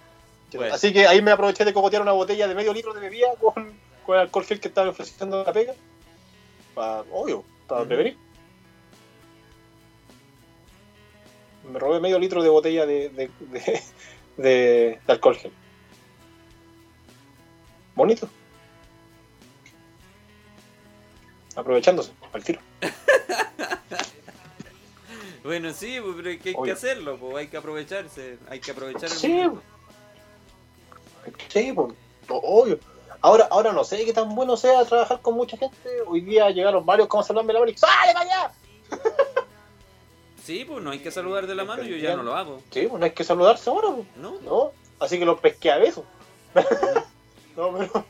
Bueno. Así que ahí me aproveché de cogotear una botella de medio litro de bebida con, el alcohol gel que estaba ofreciendo la pega. Para, obvio, para prevenir. Me robé medio litro de botella de, de, de, alcohol gel. Bonito. Aprovechándose, al tiro. Bueno, sí, pues, pero hay que, hay que hacerlo, pues, hay que aprovecharse, hay que aprovechar el Sí, momento. sí, pues, obvio. Ahora, ahora no sé qué tan bueno sea trabajar con mucha gente. Hoy día llegaron varios como saludarme la mano y ¡Sale para allá! Sí, pues no hay que saludar de la mano, yo ya no lo hago. Sí, pues no hay que saludarse ahora, pues. ¿No? ¿no? Así que los pesqué a besos. no, pero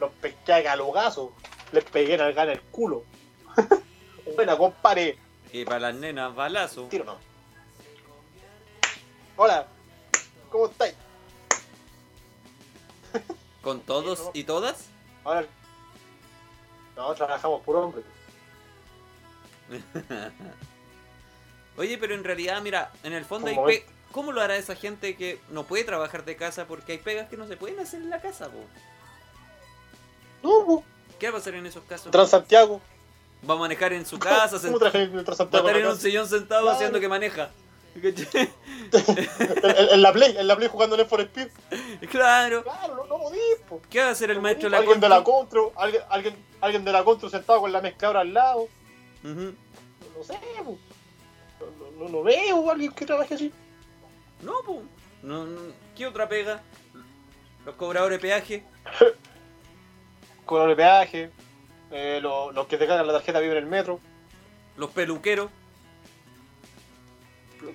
los pesqué a galogazos. Les pegué en el gana el culo. Buena, compadre. Y para las nenas, balazo. Tiro no. Hola, ¿cómo estáis? ¿Con todos y todas? Ahora. No, trabajamos por hombre. Oye, pero en realidad, mira, en el fondo hay ¿Cómo pe- ¿Cómo lo hará esa gente que no puede trabajar de casa porque hay pegas que no se pueden hacer en la casa, po? No, po. ¿Qué va a pasar en esos casos? Transantiago. Va a manejar en su casa, ¿Cómo sent- traje el va a estar en un sillón sentado Claro. haciendo que maneja. En, la Play, en la Play jugando en for Speed. claro. Claro, no, no podís, po. ¿Qué va a hacer el maestro de la alguien de la contra? Contro, alguien, alguien, alguien de la Contro sentado con la mezcladora al lado. Ujú. No sé, po. No, no, no veo alguien que trabaje así. No. No, no. ¿Qué otra pega? Los cobradores de peaje. Con el peaje, eh, lo- los que te cargan la tarjeta viven en el metro. Los peluqueros.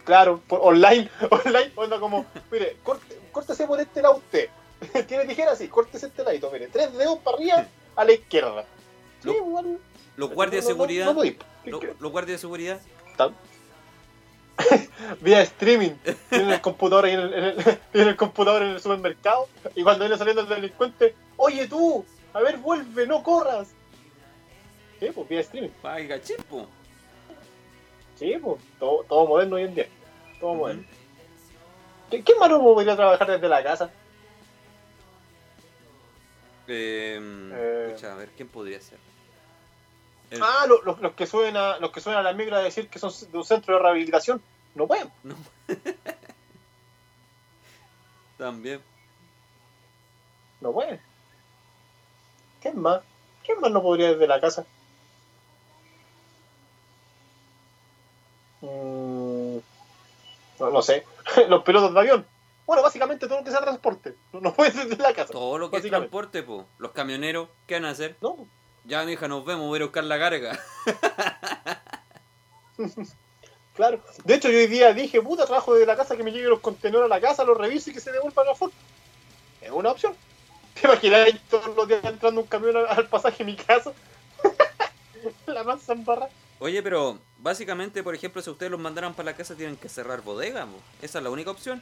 Claro, por, online, online, onda como, mire, corte, córtese por este lado usted. Tiene tijera, sí, córtese este ladito, mire, tres dedos para arriba, a la izquierda. Sí. Los guardias de no- seguridad. No, no los guardias de seguridad. Tan- Vía streaming, tienen el computador ahí en el, en el- el computador en el supermercado y cuando viene saliendo el delincuente, oye tú, a ver, vuelve, no corras. Sí, pues vía streaming. Ay, gachipo. Sí, pues todo, todo moderno hoy en día. Todo moderno. ¿Qué, qué malo podría trabajar desde la casa? Eh, Eh. escucha, a ver, ¿quién podría ser? El- Ah, lo- lo- los que suben a los que suben a la migra a decir que son de un centro de rehabilitación, no pueden. No. También. No pueden. ¿Quién más? ¿Quién más no podría desde la casa? Mm, no, no sé. Los pilotos de avión. Bueno, básicamente todo lo que sea transporte. No, no puede ser desde la casa. Todo lo que es transporte, po. Los camioneros, ¿qué van a hacer? No, Ya, mija, nos vemos, voy a buscar la carga. claro. De hecho, yo hoy día dije, puta, trabajo desde la casa, que me lleguen los contenedores a la casa, los revise y que se devuelvan a Ford. Es una opción. ¿Te imaginas todos los días entrando un camión al, pasaje de mi casa? la masa embarrada. Oye, pero básicamente, por ejemplo, si ustedes los mandaran para la casa, tienen que cerrar bodega. Esa es la única opción.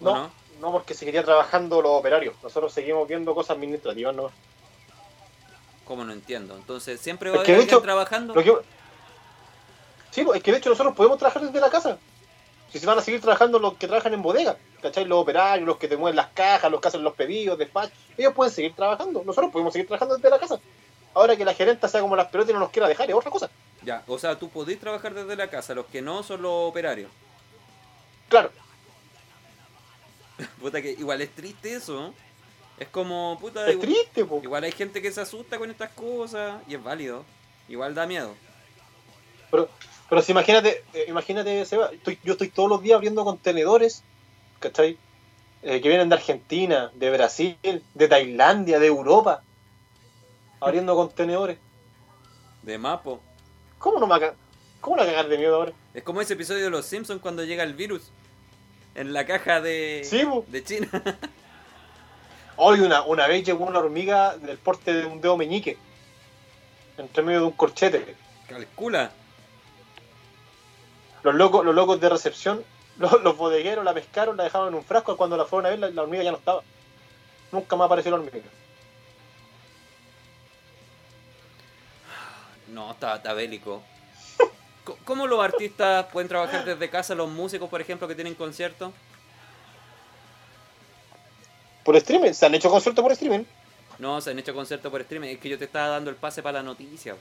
¿O No, no? no, porque seguiría trabajando los operarios. Nosotros seguimos viendo cosas administrativas, ¿no? ¿Cómo no entiendo? Entonces, ¿siempre va a haber alguien hecho, trabajando? Que- Sí, es que de hecho nosotros podemos trabajar desde la casa. Si se van a seguir trabajando los que trabajan en bodega, ¿cachai? Los operarios, los que te mueven las cajas, los que hacen los pedidos, despachos, ellos pueden seguir trabajando. Nosotros podemos seguir trabajando desde la casa. Ahora que la gerenta sea como las pelotas y no nos quiera dejar, es otra cosa. Ya, o sea, tú podés trabajar desde la casa, los que no son los operarios. Claro, Puta que igual es triste eso. Es como, puta, es igual, triste, po. igual hay gente que se asusta con estas cosas y es válido. Igual da miedo. Pero, pero si imagínate, eh, imagínate, Seba, estoy- yo estoy todos los días abriendo contenedores, ¿cachai? Eh, que vienen de Argentina, de Brasil, de Tailandia, de Europa. Abriendo contenedores. De mapo. ¿Cómo no me va a ¿Cómo no va a cagar de miedo ahora? Es como ese episodio de Los Simpsons cuando llega el virus. En la caja de, Sí, de China. Hoy una, una vez llegó una hormiga del porte de un dedo meñique. Entre medio de un corchete. Calcula. Los locos, los locos de recepción, los, los bodegueros la pescaron, la dejaron en un frasco. Cuando la fueron a ver, la, la hormiga ya no estaba. Nunca más apareció la hormiga. No, está, está bélico. Co- ¿Cómo los artistas pueden trabajar desde casa? Los músicos, por ejemplo, que tienen conciertos. Por streaming, se han hecho conciertos por streaming. No, se han hecho conciertos por streaming. Es que yo te estaba dando el pase para la noticia.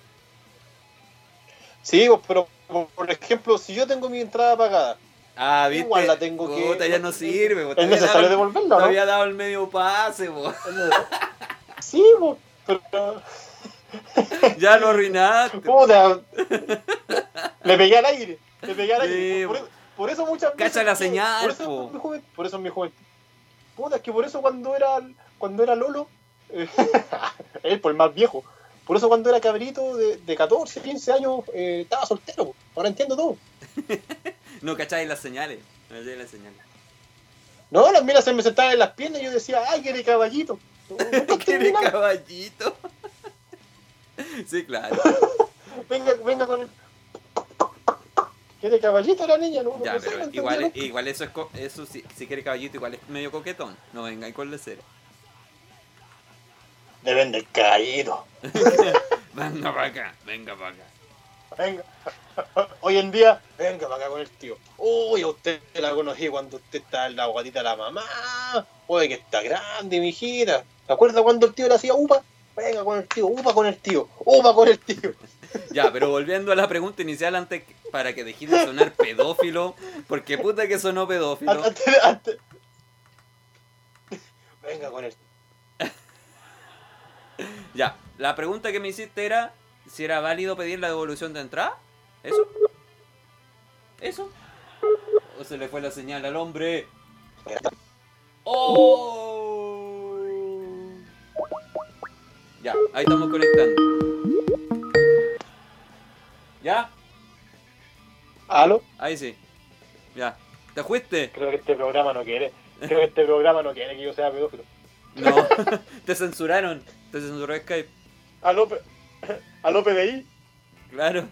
Sí, pero por- ejemplo, si yo tengo mi entrada pagada, Ah, viste. Igual la tengo que- Puta, ya no sirve. Te es necesario dado- devolverla, Te ¿no? había dado el medio pase, po. Sí, pues, pero. Ya lo arruinaste. Puta. Le pegué al aire. Le pegué al Sí, aire. Por, po. eso- por eso muchas veces. Cacha la que- señal, Por eso, es mi juventud, por eso es mi juventud. Puta, es que por eso cuando era, cuando era Lolo. eh, él, por el más viejo. Por eso cuando era cabrito de, de 14, 15 años, eh, estaba soltero. Ahora entiendo todo. No cacháis las señales. No cacháis las señales. No, las minas se me sentaban en las piernas y yo decía, ay, quiere caballito. Nunca entendí ¿Quiere nada. caballito? Sí, claro. venga, venga con el. ¿Quiere caballito la niña? No, Ya, no pero igual, igual eso es co- eso si, si quiere caballito igual es medio coquetón. No vengáis con cero. Deben del caballito. Venga para acá, venga para acá. Venga. Hoy en día, venga para acá con el tío. Uy, a usted la conocí cuando usted está en la guatita de la mamá. Oye, que está grande, mijita. ¿Te acuerdas cuando el tío le hacía upa? Venga con el tío, upa con el tío, upa con el tío. Ya, pero volviendo a la pregunta inicial antes para que dejes de sonar pedófilo, porque puta que sonó pedófilo. Antes, antes. Venga con el Ya, la pregunta que me hiciste era si era válido pedir la devolución de entrada. ¿Eso? ¿Eso? ¿O se le fue la señal al hombre? ¡Oh! Ya, ahí estamos conectando. ¿Ya? ¿Aló? Ahí sí. Ya. ¿Te fuiste? Creo que este programa no quiere. Creo que este programa no quiere que yo sea pedófilo. No. Te censuraron. Te censuró Skype. ¿Aló, ¿Aló PDI? Claro.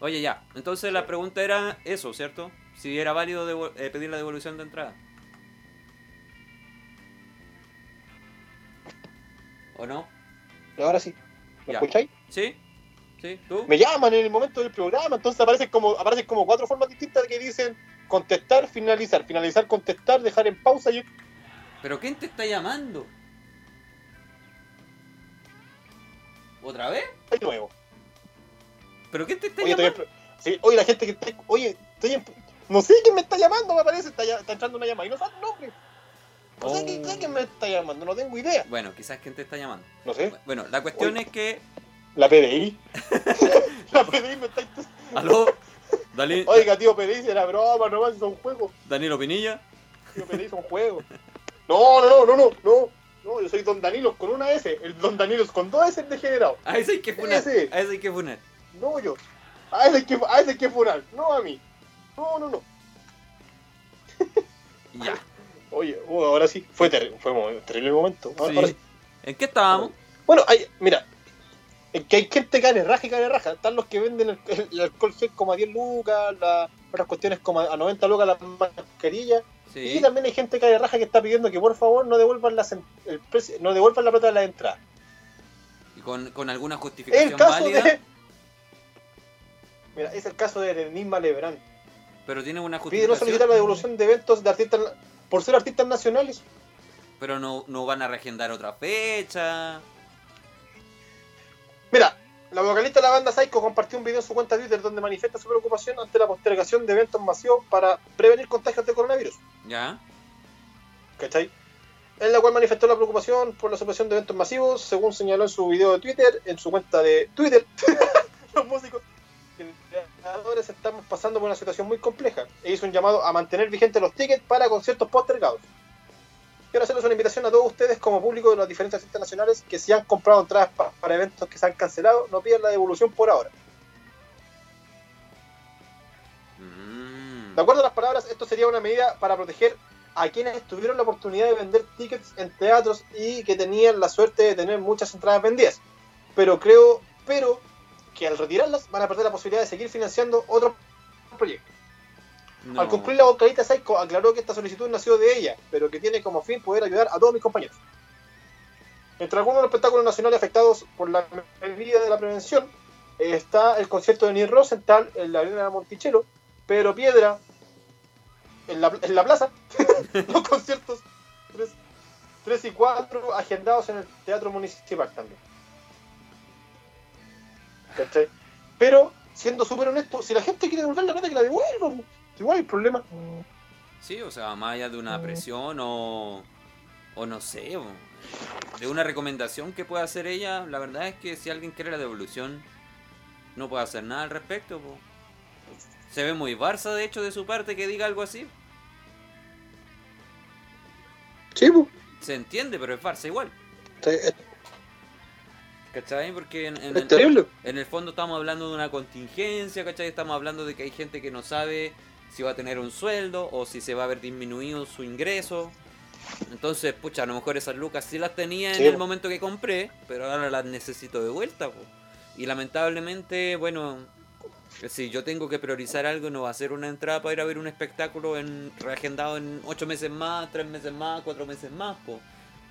Oye, ya. Entonces la pregunta era eso, ¿cierto? Si era válido eh, pedir la devolución de entrada. ¿O no? Ahora sí. ¿Me Ya. escucháis? ¿Sí? ¿Sí? ¿Tú? Me llaman en el momento del programa, entonces aparecen como, aparecen como cuatro formas distintas que dicen contestar, finalizar, finalizar, contestar, dejar en pausa y ¿Pero quién te está llamando? ¿Otra vez? de nuevo. ¿Pero quién te está Oye, estoy en llamando? pro- sí, oye, la gente que está. Oye, estoy en. No sé quién me está llamando, me parece. Está, ya- está entrando una llamada y no sabe el nombre. No sé Oh. quién, me está llamando, no tengo idea. Bueno, quizás quién te está llamando. No sé. Bueno, la cuestión es que... La PDI. la PDI me está. ¿Aló? Oiga, tío PDI, era broma, nomás son juegos. Danilo Pinilla. Tío PDI son juegos. No, no, no, no, no. No, no yo soy Don Danilos con una S. El Don Danilos con dos S es degenerado. A ese hay que funar. Ese. A ese hay que funar. No yo. A ese hay que, a ese hay que funar, no a mí. No, no, no. Ya. Oye, oh, ahora sí. Fue, terri- fue un terrible momento. Ahora, Sí. ahora sí. ¿En qué estábamos? Bueno, hay, mira, es que hay gente que raja y gane raja. Están los que venden el, el alcohol gel como a 10 lucas, las otras cuestiones como a 90 lucas las mascarillas. Y también hay gente que raja que está pidiendo que por favor no devuelvan, las, en- el no devuelvan la plata de la entrada. Y con, con alguna justificación el caso válida, de... Mira, es el caso de Enigma Lebrán. pero tiene una Pide no justificación. solicitar la devolución de eventos de artistas por ser artistas nacionales. Pero no, no van a reagendar otra fecha. Mira, la vocalista de la banda Psycho compartió un video en su cuenta de Twitter donde manifiesta su preocupación ante la postergación de eventos masivos para prevenir contagios de coronavirus. ¿Ya? ¿Cachai? En la cual manifestó la preocupación por la supresión de eventos masivos, según señaló en su video de Twitter, en su cuenta de Twitter. Los músicos estamos pasando por una situación muy compleja e hizo un llamado a mantener vigentes los tickets para conciertos postergados. Quiero hacerles una invitación a todos ustedes como público de las diferentes artistas nacionales que si han comprado entradas pa- para eventos que se han cancelado, no pidan la devolución por ahora. Mm. De acuerdo a las palabras, esto sería una medida para proteger a quienes tuvieron la oportunidad de vender tickets en teatros y que tenían la suerte de tener muchas entradas vendidas. Pero creo, pero que al retirarlas van a perder la posibilidad de seguir financiando otros proyectos. No. Al concluir la vocalista Psycho aclaró que esta solicitud nació de ella, pero que tiene como fin poder ayudar a todos mis compañeros. Entre algunos de los espectáculos nacionales afectados por la medida de la prevención está el concierto de Neil Rosenthal en la Arena Monticello, Pedro Piedra en la, en la plaza, los conciertos 3, y 4 agendados en el Teatro Municipal también. ¿Cachai? Pero, siendo súper honesto, si la gente quiere devolver la plata, que la devuelva. Igual hay problema. Sí, o sea, más allá de una presión o, o no sé, o de una recomendación que pueda hacer ella, la verdad es que si alguien quiere la devolución, no puede hacer nada al respecto. po. Se ve muy Barça, de hecho, de su parte que diga algo así. Sí. Se entiende, pero es Barça igual. ¿Cachai? Porque en, el fondo estamos hablando de una contingencia, ¿cachai? Estamos hablando de que hay gente que no sabe si va a tener un sueldo o si se va a ver disminuido su ingreso. Entonces, pucha, a lo mejor esas lucas sí las tenía Sí, en el momento que compré, pero ahora las necesito de vuelta. po. Y lamentablemente, bueno, si yo tengo que priorizar algo, no va a ser una entrada para ir a ver un espectáculo en reagendado en ocho meses más, tres meses más, cuatro meses más. Po.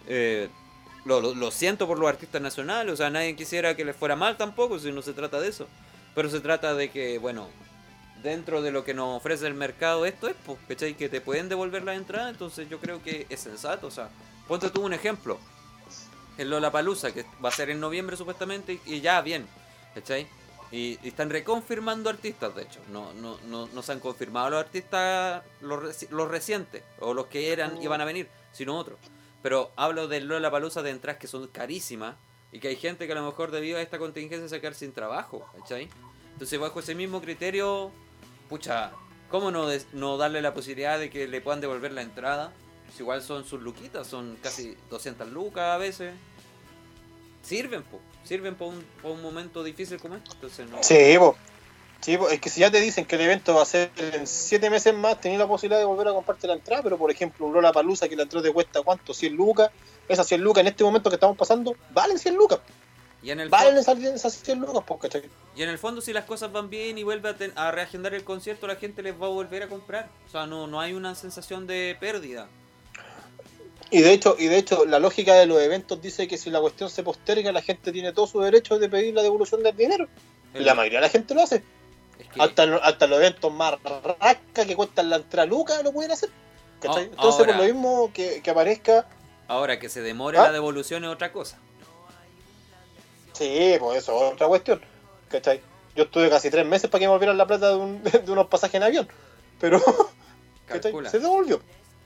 Eh, lo, lo- lo siento por los artistas nacionales, o sea, nadie quisiera que les fuera mal tampoco, si no se trata de eso. Pero se trata de que, bueno, dentro de lo que nos ofrece el mercado, esto es, pues, ¿cachai? Que te pueden devolver la entrada, entonces yo creo que es sensato, o sea, Ponte tú un ejemplo. El Lollapalooza, que va a ser en noviembre supuestamente, y ya bien, ¿cachai? Y, y están reconfirmando artistas, de hecho. No, no, no, no se han confirmado los artistas, los, reci- los recientes, o los que eran, iban a venir, sino otros. Pero hablo del Lollapalooza de entradas que son carísimas, y que hay gente que a lo mejor debido a esta contingencia se quedar sin trabajo, ¿cachai? Entonces bajo ese mismo criterio, pucha, ¿cómo no, no darle la posibilidad de que le puedan devolver la entrada? Si igual son sus luquitas, son casi 200 lucas a veces. Sirven, po, sirven para un, un momento difícil como este. Entonces no. Sí, po. Sí, es que si ya te dicen que el evento va a ser en 7 meses más, tenés la posibilidad de volver a comprarte la entrada, pero por ejemplo, un Lola Palusa que la entrada te cuesta cuánto, 100 lucas, esas 100 lucas en este momento que estamos pasando, valen 100 lucas, Y en el valen esas, esas 100 lucas, ¿cachai? Y en el fondo, si las cosas van bien y vuelve a, ten- a reagendar el concierto, la gente les va a volver a comprar. O sea, no, no hay una sensación de pérdida. Y de hecho, y de hecho, la lógica de los eventos dice que si la cuestión se posterga, la gente tiene todo su derecho de pedir la devolución del dinero. Y la mayoría de la gente lo hace. Que- Hasta, hasta los eventos más rasca que cuestan la entrada lucas lo pueden hacer. ¿cachai? Ah, Entonces, ahora. por lo mismo que, que aparezca, Ahora, que se demore ¿Ah? la devolución es otra cosa. sí, pues eso es otra cuestión. ¿cachai? Yo estuve casi tres meses para que me volvieran la plata de, un- de unos pasajes en avión. Pero se devolvió.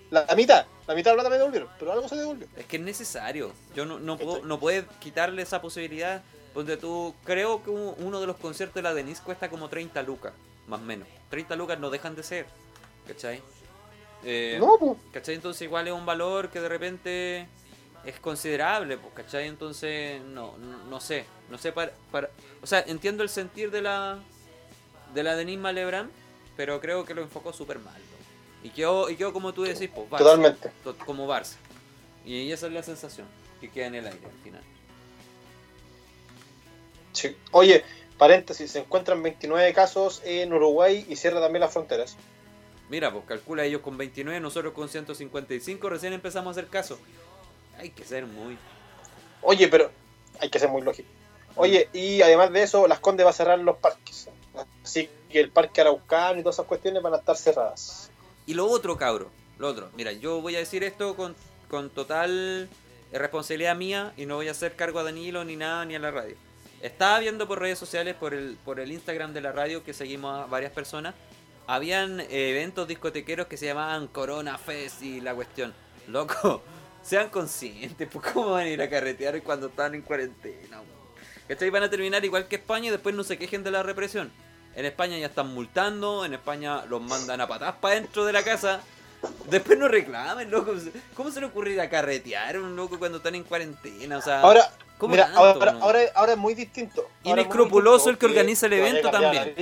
La, la mitad, la mitad de la plata me devolvieron, pero algo se devolvió. Es que es necesario. Yo no, no, puedo, no puedes quitarle esa posibilidad. Donde tú, creo que un- uno de los conciertos de la Denise cuesta como 30 lucas, más o menos. 30 lucas no dejan de ser. ¿Cachai? Eh, No, pues. ¿Cachai? Entonces igual es un valor que de repente es considerable, pues, ¿cachai? Entonces, no, no, no sé, no sé para, para... O sea, entiendo el sentir de la de la Denise Malebrán, pero creo que lo enfocó súper mal. ¿no? Y quedó, y quedó como tú decís, pues, Barça, Totalmente. to- como Barça. Y esa es la sensación, que queda en el aire al final. Sí. Oye, paréntesis, se encuentran 29 casos en Uruguay y cierra también las fronteras. Mira, pues calcula ellos con 29, nosotros con 155, recién empezamos a hacer caso. Hay que ser muy... Oye, pero hay que ser muy lógico. Oye, y además de eso, Las Condes va a cerrar los parques. Así que el parque Araucano y todas esas cuestiones van a estar cerradas. Y lo otro, cabro, lo otro. Mira, yo voy a decir esto con, con total responsabilidad mía y no voy a hacer cargo a Danilo ni nada ni a la radio. Estaba viendo por redes sociales, por el, por el Instagram de la radio que seguimos a varias personas, habían eventos discotequeros que se llamaban Corona Fest y la cuestión. Loco, sean conscientes, pues cómo van a ir a carretear cuando están en cuarentena. ¿Cachai? Van a terminar igual que España y después no se quejen de la represión. En España ya están multando, en España los mandan a patas para dentro de la casa. Después no reclamen, loco. ¿Cómo se le ocurre ir a carretear un loco cuando están en cuarentena? O sea, Ahora, ¿cómo mira, tanto, ahora, no? ahora, ahora es muy distinto. Inescrupuloso el que organiza el evento también.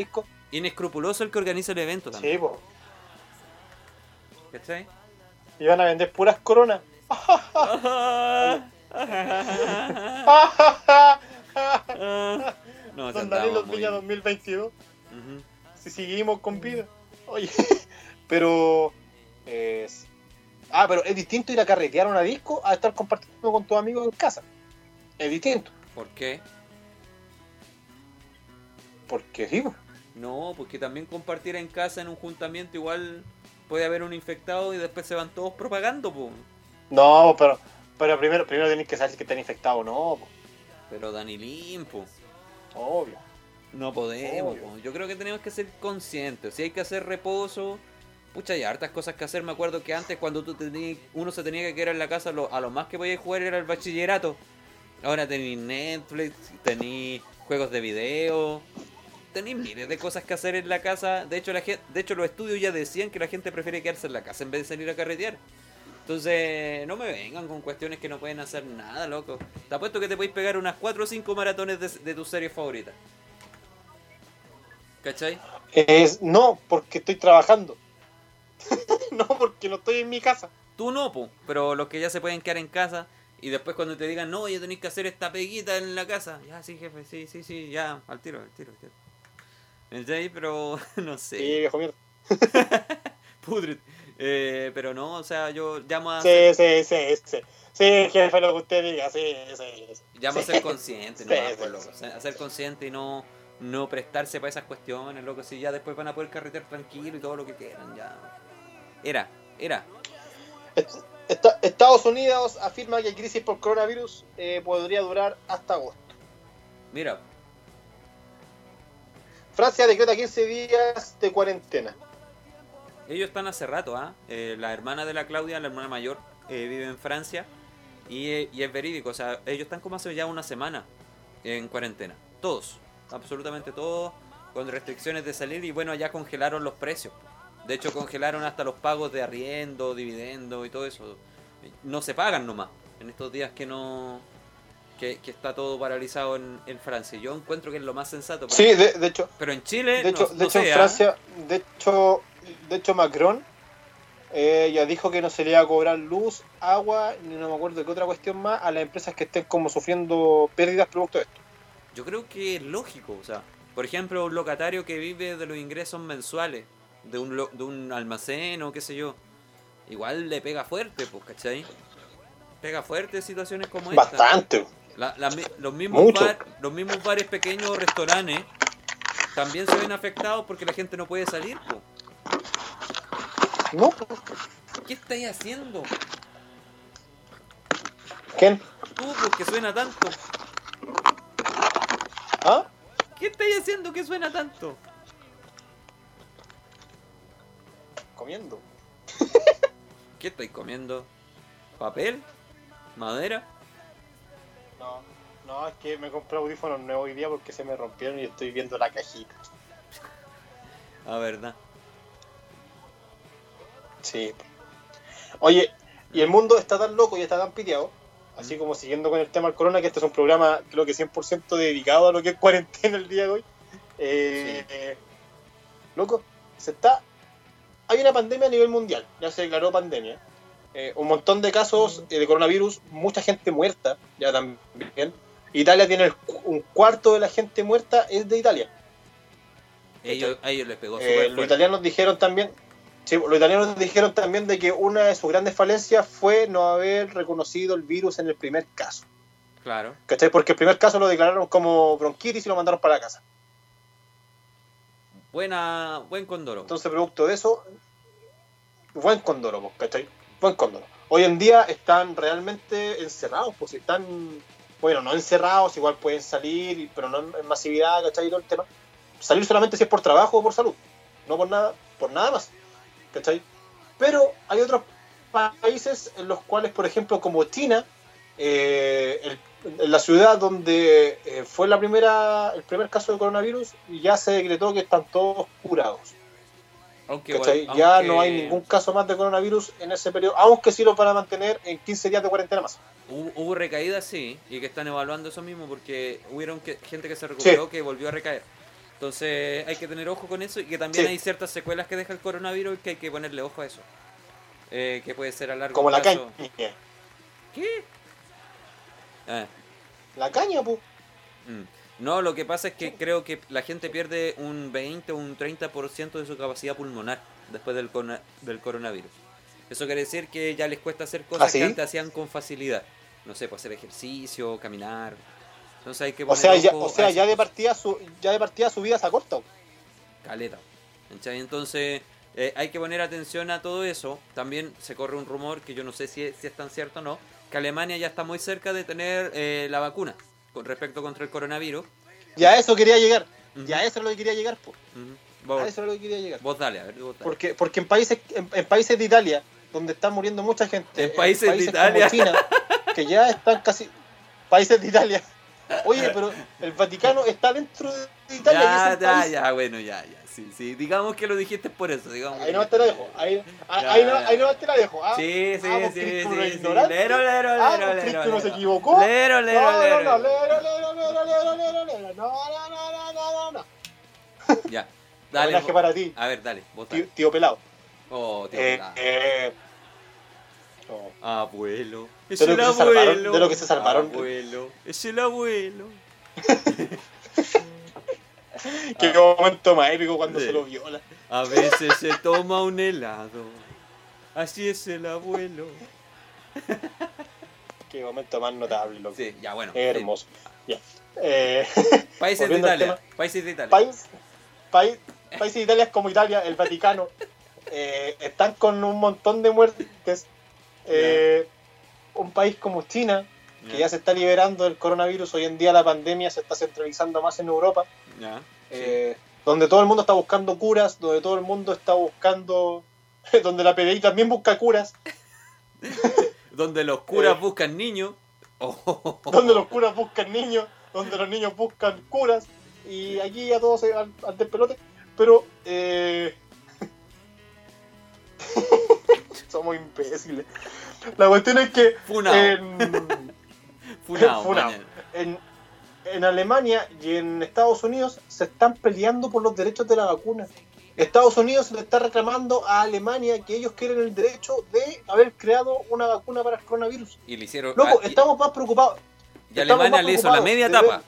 inescrupuloso el que organiza el evento también. Sí, po. ¿Cachai? Y van a vender puras coronas. no, Don Danilo muy- Viña 2022. Ujú. Si seguimos con vida. Oye, pero. Es- Ah, pero es distinto ir a carretear una disco a estar compartiendo con tus amigos en casa. Es distinto. ¿Por qué? Porque sí, po. No, porque también compartir en casa en un juntamiento igual puede haber un infectado y después se van todos propagando, po. No, pero, pero primero, primero tenés que saber si están infectados o no, po. Pero Danilín, po. obvio. No podemos, Obvio. po. yo creo que tenemos que ser conscientes. Si hay que hacer reposo, pucha, hay hartas cosas que hacer. Me acuerdo que antes cuando tú tenías, uno se tenía que quedar en la casa, a lo más que podías jugar era el bachillerato. Ahora tenéis Netflix, tenéis juegos de video, tenéis miles de cosas que hacer en la casa. De hecho, la gente, de hecho los estudios ya decían que la gente prefiere quedarse en la casa en vez de salir a carretear. Entonces, no me vengan con cuestiones que no pueden hacer nada, loco. Te apuesto que te podéis pegar unas 4 o 5 maratones de, de tus series favoritas. ¿Cachai? Es, no, porque estoy trabajando. no, porque no estoy en mi casa. Tú no, po, pero los que ya se pueden quedar en casa y después cuando te digan, no, ya tenéis que hacer esta peguita en la casa. Ya, sí, jefe, sí, sí, sí, ya, al tiro, al tiro, al tiro. Pero, no sé. Sí, viejo mierda. Pudre. Eh, pero no, o sea, yo llamo a, Sí, sí, sí, sí. Sí, jefe, lo que usted diga, sí, sí. sí. llamo a ser consciente, ¿no? Sí, sí, loco, sí. a ser consciente y no, no prestarse para esas cuestiones, loco. Si ya después van a poder carretear tranquilo y todo lo que quieran, ya. Era, era. Es, Esta- Estados Unidos afirma que la crisis por coronavirus eh, podría durar hasta agosto. Mira, Francia decreta 15 días de cuarentena. ellos están hace rato, ¿ah? Eh, la hermana de la Claudia, la hermana mayor, eh, vive en Francia y, y es verídico. O sea, ellos están como hace ya una semana en cuarentena. Todos, absolutamente todos, con restricciones de salir y bueno, ya congelaron los precios. De hecho, congelaron hasta los pagos de arriendo, dividendo y todo eso. No se pagan nomás en estos días que no. Que, que está todo paralizado en, en Francia. Yo encuentro que es lo más sensato. para- Sí, de, de hecho, Pero en Chile, de hecho, no, de no hecho sé, en. Francia, de hecho, de hecho Macron eh, ya dijo que no se le iba a cobrar luz, agua, ni no me acuerdo de qué otra cuestión más a las empresas que estén como sufriendo pérdidas producto de esto. Yo creo que es lógico, o sea, por ejemplo, un locatario que vive de los ingresos mensuales de un, de un almacén o qué sé yo, igual le pega fuerte, pues, ¿cachai? Pega fuerte situaciones como esta. Bastante. La- la los, mismos bar- los mismos bares pequeños o restaurantes también se ven afectados porque la gente no puede salir, pues. ¿No? ¿Qué estáis haciendo? ¿Quién? Tú, pues, que suena tanto. ¿Ah? ¿Qué estáis haciendo que suena tanto? Comiendo. ¿Qué estáis comiendo? ¿Papel? ¿Madera? No, no, es que me compré audífonos nuevos hoy día porque se me rompieron y estoy viendo la cajita. Ah, verdad. Sí. Oye, y el mundo está tan loco y está tan piteado, así como siguiendo con el tema del corona, que este es un programa creo que 100% dedicado a lo que es cuarentena el día de hoy. Eh, eh, loco, se está... Hay una pandemia a nivel mundial, ya se declaró pandemia. Eh, un montón de casos eh, de coronavirus, mucha gente muerta, ya también. Italia tiene el un cuarto de la gente muerta es de Italia. Ellos, a ellos les pegó Eh, los italianos dijeron también, sí, los italianos dijeron también de que una de sus grandes falencias fue no haber reconocido el virus en el primer caso. Claro. ¿Cachai? Porque el primer caso lo declararon como bronquitis y lo mandaron para la casa. Buena, buen condoro. Entonces, producto de eso, buen condoro, pues, ¿cachai? Buen condoro. Hoy en día están realmente encerrados, pues están, bueno, no encerrados, igual pueden salir, pero no en masividad, ¿cachai? El tema. Salir solamente si es por trabajo o por salud, no por nada, por nada más, ¿cachai? Pero hay otros países en los cuales, por ejemplo, como China, eh, el- en la ciudad donde eh, fue la primera, el primer caso de coronavirus, ya se decretó que están todos curados. Aunque, Ya aunque no hay ningún caso más de coronavirus en ese periodo, aunque sí lo van a mantener en 15 días de cuarentena más. Hubo, hubo recaídas, sí, y que están evaluando eso mismo porque hubieron que, gente que se recuperó que volvió a recaer. Entonces hay que tener ojo con eso y que también Sí. hay ciertas secuelas que deja el coronavirus y que hay que ponerle ojo a eso. Eh, que puede ser a largo Como la caña. ¿Qué? Ah, La caña, pues. mm. No, lo que pasa es que creo que la gente pierde un 20 o un 30% de su capacidad pulmonar después del, del coronavirus. Eso quiere decir que ya les cuesta hacer cosas ¿Ah, sí? que antes hacían con facilidad. No sé, pues hacer ejercicio, caminar. Entonces hay que O poner sea, ya, o sea, ya de partida su, ya de partida su vida se acorta. caleta. ¿cachai? Entonces eh, hay que poner atención a todo eso. También se corre un rumor que yo no sé si es, si es tan cierto o no, que Alemania ya está muy cerca de tener eh, la vacuna con respecto contra el coronavirus. Ya a eso quería llegar. Ujú. Ya a eso es lo que quería llegar. Ujú. A Vos, eso es lo que quería llegar. vos dale, a ver, vos dale. Porque, porque en países, en, en países de Italia, donde está muriendo mucha gente, En países de Italia. como China, que ya están casi países de Italia. Oye, pero el Vaticano está dentro de Italia y Ya, es ya, país. ya, bueno, ya, ya. Sí, sí. Digamos que lo dijiste por eso, digamos. Ahí no te la dejo. Ahí, ahí, Ya, ahí no, ahí no te la dejo. Ah, Sí, sí, ah, sí, sí, sí. ignorante. Lero, lero, Ah, lero, lero, Cristo no se lero. equivocó. Lero, lero, no, lero. no, no, lero, lero, lero, lero, lero, lero. No, no, no, no, no, no, no. Ya. Dale. Homenaje para ti, A ver, dale, vos tío, tío pelado. Oh, tío, Eh, pelado. eh, oh. Abuelo. Es De el abuelo. de lo que se salvaron. Abuelo. Es el abuelo. Qué momento más épico cuando Sí. se lo viola. A veces se toma un helado. Así es el abuelo. Qué momento más notable, loco. Sí, ya bueno. Es hermoso. Ya. Eh. Países de Italia. Países de Italia. país, país, países de Italia como Italia, el Vaticano, eh, están con un montón de muertes eh, un país como China, que Ya. se está liberando del coronavirus, hoy en día la pandemia se está centralizando más en Europa, sí. eh, donde todo el mundo está buscando curas, donde todo el mundo está buscando, donde la PDI también busca curas, Donde los curas eh. buscan niños. Oh. donde los curas buscan niños, donde los niños buscan curas, y aquí ya todos se van al despelote, pero eh, somos imbéciles. La cuestión es que en, Funao, Funao. en, en Alemania y en Estados Unidos se están peleando por los derechos de la vacuna. Estados Unidos le está reclamando a Alemania que ellos quieren el derecho de haber creado una vacuna para el coronavirus. Y le hicieron. Loco, ah, y- estamos más preocupados. y Alemania le hizo la media de ver- tapa.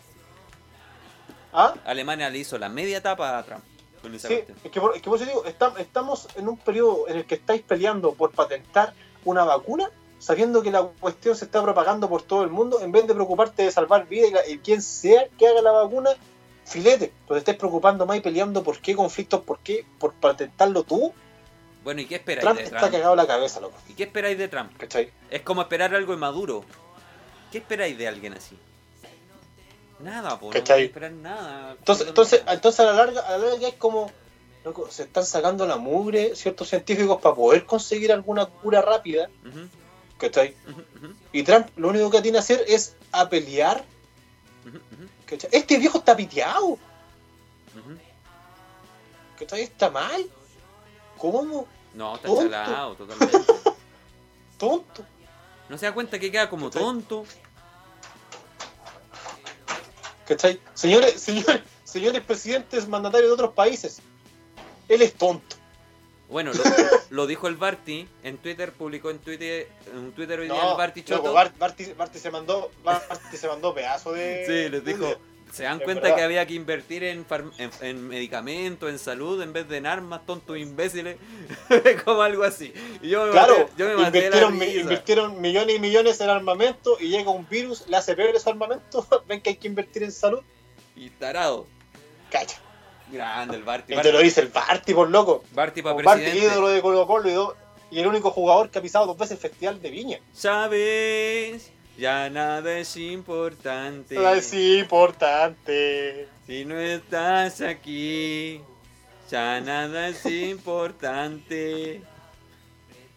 ¿Ah? Alemania le hizo la media tapa a Trump. Con esa Sí, cuestión. es que, por, es que por eso digo, estam- estamos en un periodo en el que estáis peleando por patentar una vacuna, sabiendo que la cuestión se está propagando por todo el mundo, en vez de preocuparte de salvar vidas y, la- y quien sea que haga la vacuna, filete. Pero te estés preocupando más y peleando por qué conflictos, por qué, por patentarlo tú. Bueno, ¿y qué esperáis Trump de está Trump? cagado la cabeza, loco. ¿Y qué esperáis de Trump? ¿Cachai? Es como esperar algo inmaduro. ¿Qué esperáis de alguien así? Nada, po, no esperar nada. Entonces, entonces, entonces a la larga, a la larga es como, loco, se están sacando la mugre ciertos científicos para poder conseguir alguna cura rápida, Ujú, ¿cachai? ujú, ujú, Y Trump lo único que tiene que hacer es a pelear. ujú, ¿cachai? Este viejo está piteado. ¿Cachai? Está mal. ¿Cómo? No, está Tonto. chalado, totalmente. Tonto. No se da cuenta que queda como ¿Cachai? tonto. ¿Cachai? Señores, señores, señores presidentes mandatarios de otros países. Él es tonto. Bueno, lo, lo dijo el Barty en Twitter, publicó en Twitter, en Twitter hoy día el Barty loco, Choto. Bart- Barty, Barty se mandó, Barty se mandó pedazo de. Sí, les dijo, se dan Es cuenta verdad. que había que invertir en, en, en medicamentos, en salud, en vez de en armas, tontos imbéciles, como algo así. Y yo me Claro, maté- yo me invirtieron, mi- risa. invirtieron millones y millones en armamento y llega un virus, le hace peor ese armamento. Ven que hay que invertir en salud. Y tarado. Cacha. Grande el Barty. Y te lo dice el Barty, por loco. Barty para Un Barty presidente. ídolo de Colo Colo y, el único jugador que ha pisado dos veces el Festival de Viña. Sabes, ya nada es importante. Ah, Es importante. Si no estás aquí, ya nada es importante.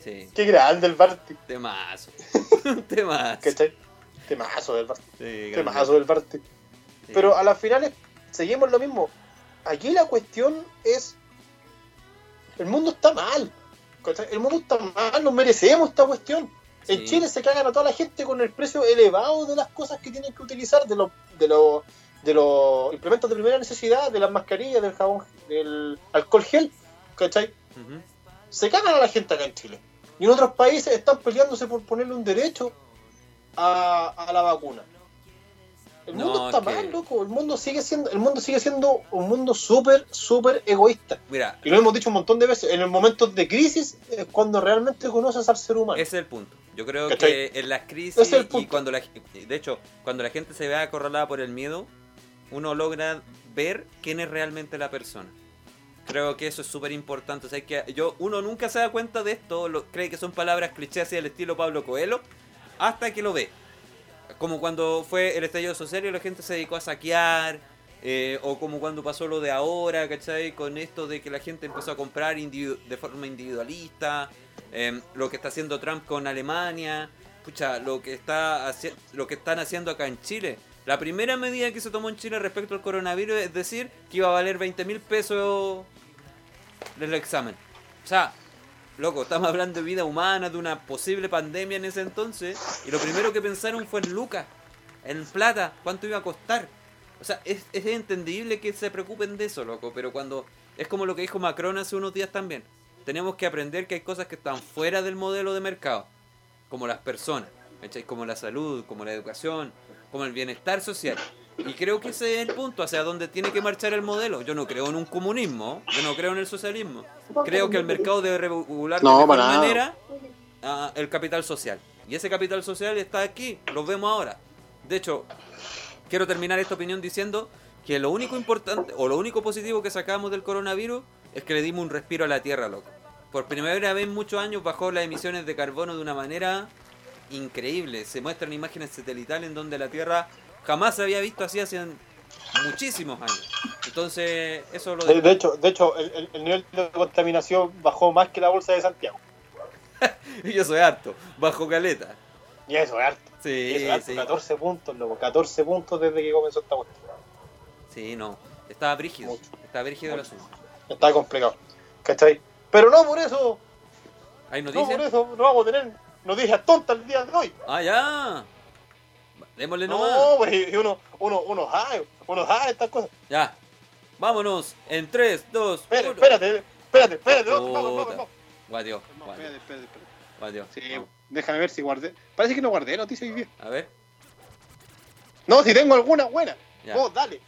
Sí, Qué grande el Barty. temazo. temazo. ¿Cachai? Temazo del Barty. Sí. Temazo del Barty. Sí. Pero a las finales seguimos lo mismo. Aquí la cuestión es. El mundo está mal. El mundo está mal, nos merecemos esta cuestión. En. Chile se cagan a toda la gente con el precio elevado de las cosas que tienen que utilizar, de los de los de los implementos de primera necesidad, de las mascarillas, del jabón, del alcohol gel, ¿cachai? Se cagan a la gente acá en Chile. Y en otros países están peleándose por ponerle un derecho a, a la vacuna. El No, mundo está que- mal, loco. El mundo sigue siendo, el mundo sigue siendo un mundo súper, súper egoísta. Mira, Y lo hemos dicho un montón de veces. En los momentos de crisis es cuando realmente conoces al ser humano. ese es el punto. Yo creo ¿Cachai? que en las crisis Ese es el y cuando la de hecho, cuando la gente se ve acorralada por el miedo, uno logra ver quién es realmente la persona. Creo que eso es súper importante. O sea, que yo, uno nunca se da cuenta de esto, lo- cree que son palabras clichés así del estilo Pablo Coelho, hasta que lo ve. Como cuando fue el estallido social y la gente se dedicó a saquear, eh, o como cuando pasó lo de ahora, ¿cachai? Con esto de que la gente empezó a comprar de forma individualista, eh, lo que está haciendo Trump con Alemania, pucha, lo que, está lo que están haciendo acá en Chile. La primera medida que se tomó en Chile respecto al coronavirus es decir que iba a valer 20 mil pesos el examen. O sea, loco, estamos hablando de vida humana, de una posible pandemia en ese entonces, y lo primero que pensaron fue en lucas, en plata, cuánto iba a costar. O sea, es, entendible que se preocupen de eso, loco, pero cuando... Es como lo que dijo Macron hace unos días también. Tenemos que aprender que hay cosas que están fuera del modelo de mercado, como las personas, como la salud, como la educación, como el bienestar social. Y creo que ese es el punto, hacia donde tiene que marchar el modelo. Yo no creo en un comunismo, yo no creo en el socialismo. Creo que el mercado debe regular de No, mejor manera ah, el capital social. Y ese capital social está aquí, lo vemos ahora. De hecho, quiero terminar esta opinión diciendo que lo único importante o lo único positivo que sacamos del coronavirus es que le dimos un respiro a la tierra, loco. por primera vez en muchos años bajó las emisiones de carbono de una manera increíble. Se muestran imágenes satelitales en donde la Tierra jamás se había visto así hace muchísimos años. Entonces, eso lo De, de hecho, de hecho el, el- el nivel de contaminación bajó más que la bolsa de Santiago. Y eso es harto, bajo caleta. Y eso es harto. Sí, eso es harto. sí. 14 puntos, loco. 14 puntos desde que comenzó esta cuestión. Sí, no. Estaba brígido. Mucho. Estaba brígido el asunto. Está complicado. ¿Cachai? Pero no por eso, ¿Hay no noticias? por eso no vamos a tener noticias tontas el día de hoy. Ah, ya. Démosle nomás. No, pues y uno, uno, uno sabe, uno sabe estas cosas. Ya. Vámonos. En 3, 2, Espérate, 1. espérate, espérate, espérate, vamos, vamos, vamos. Guateo. No, espérate, espérate, espérate. guateo. Sí, Vamos. déjame ver si guardé. Parece que no guardé noticias hoy día. A ver. No, si tengo alguna buena. Ya. Vos, dale.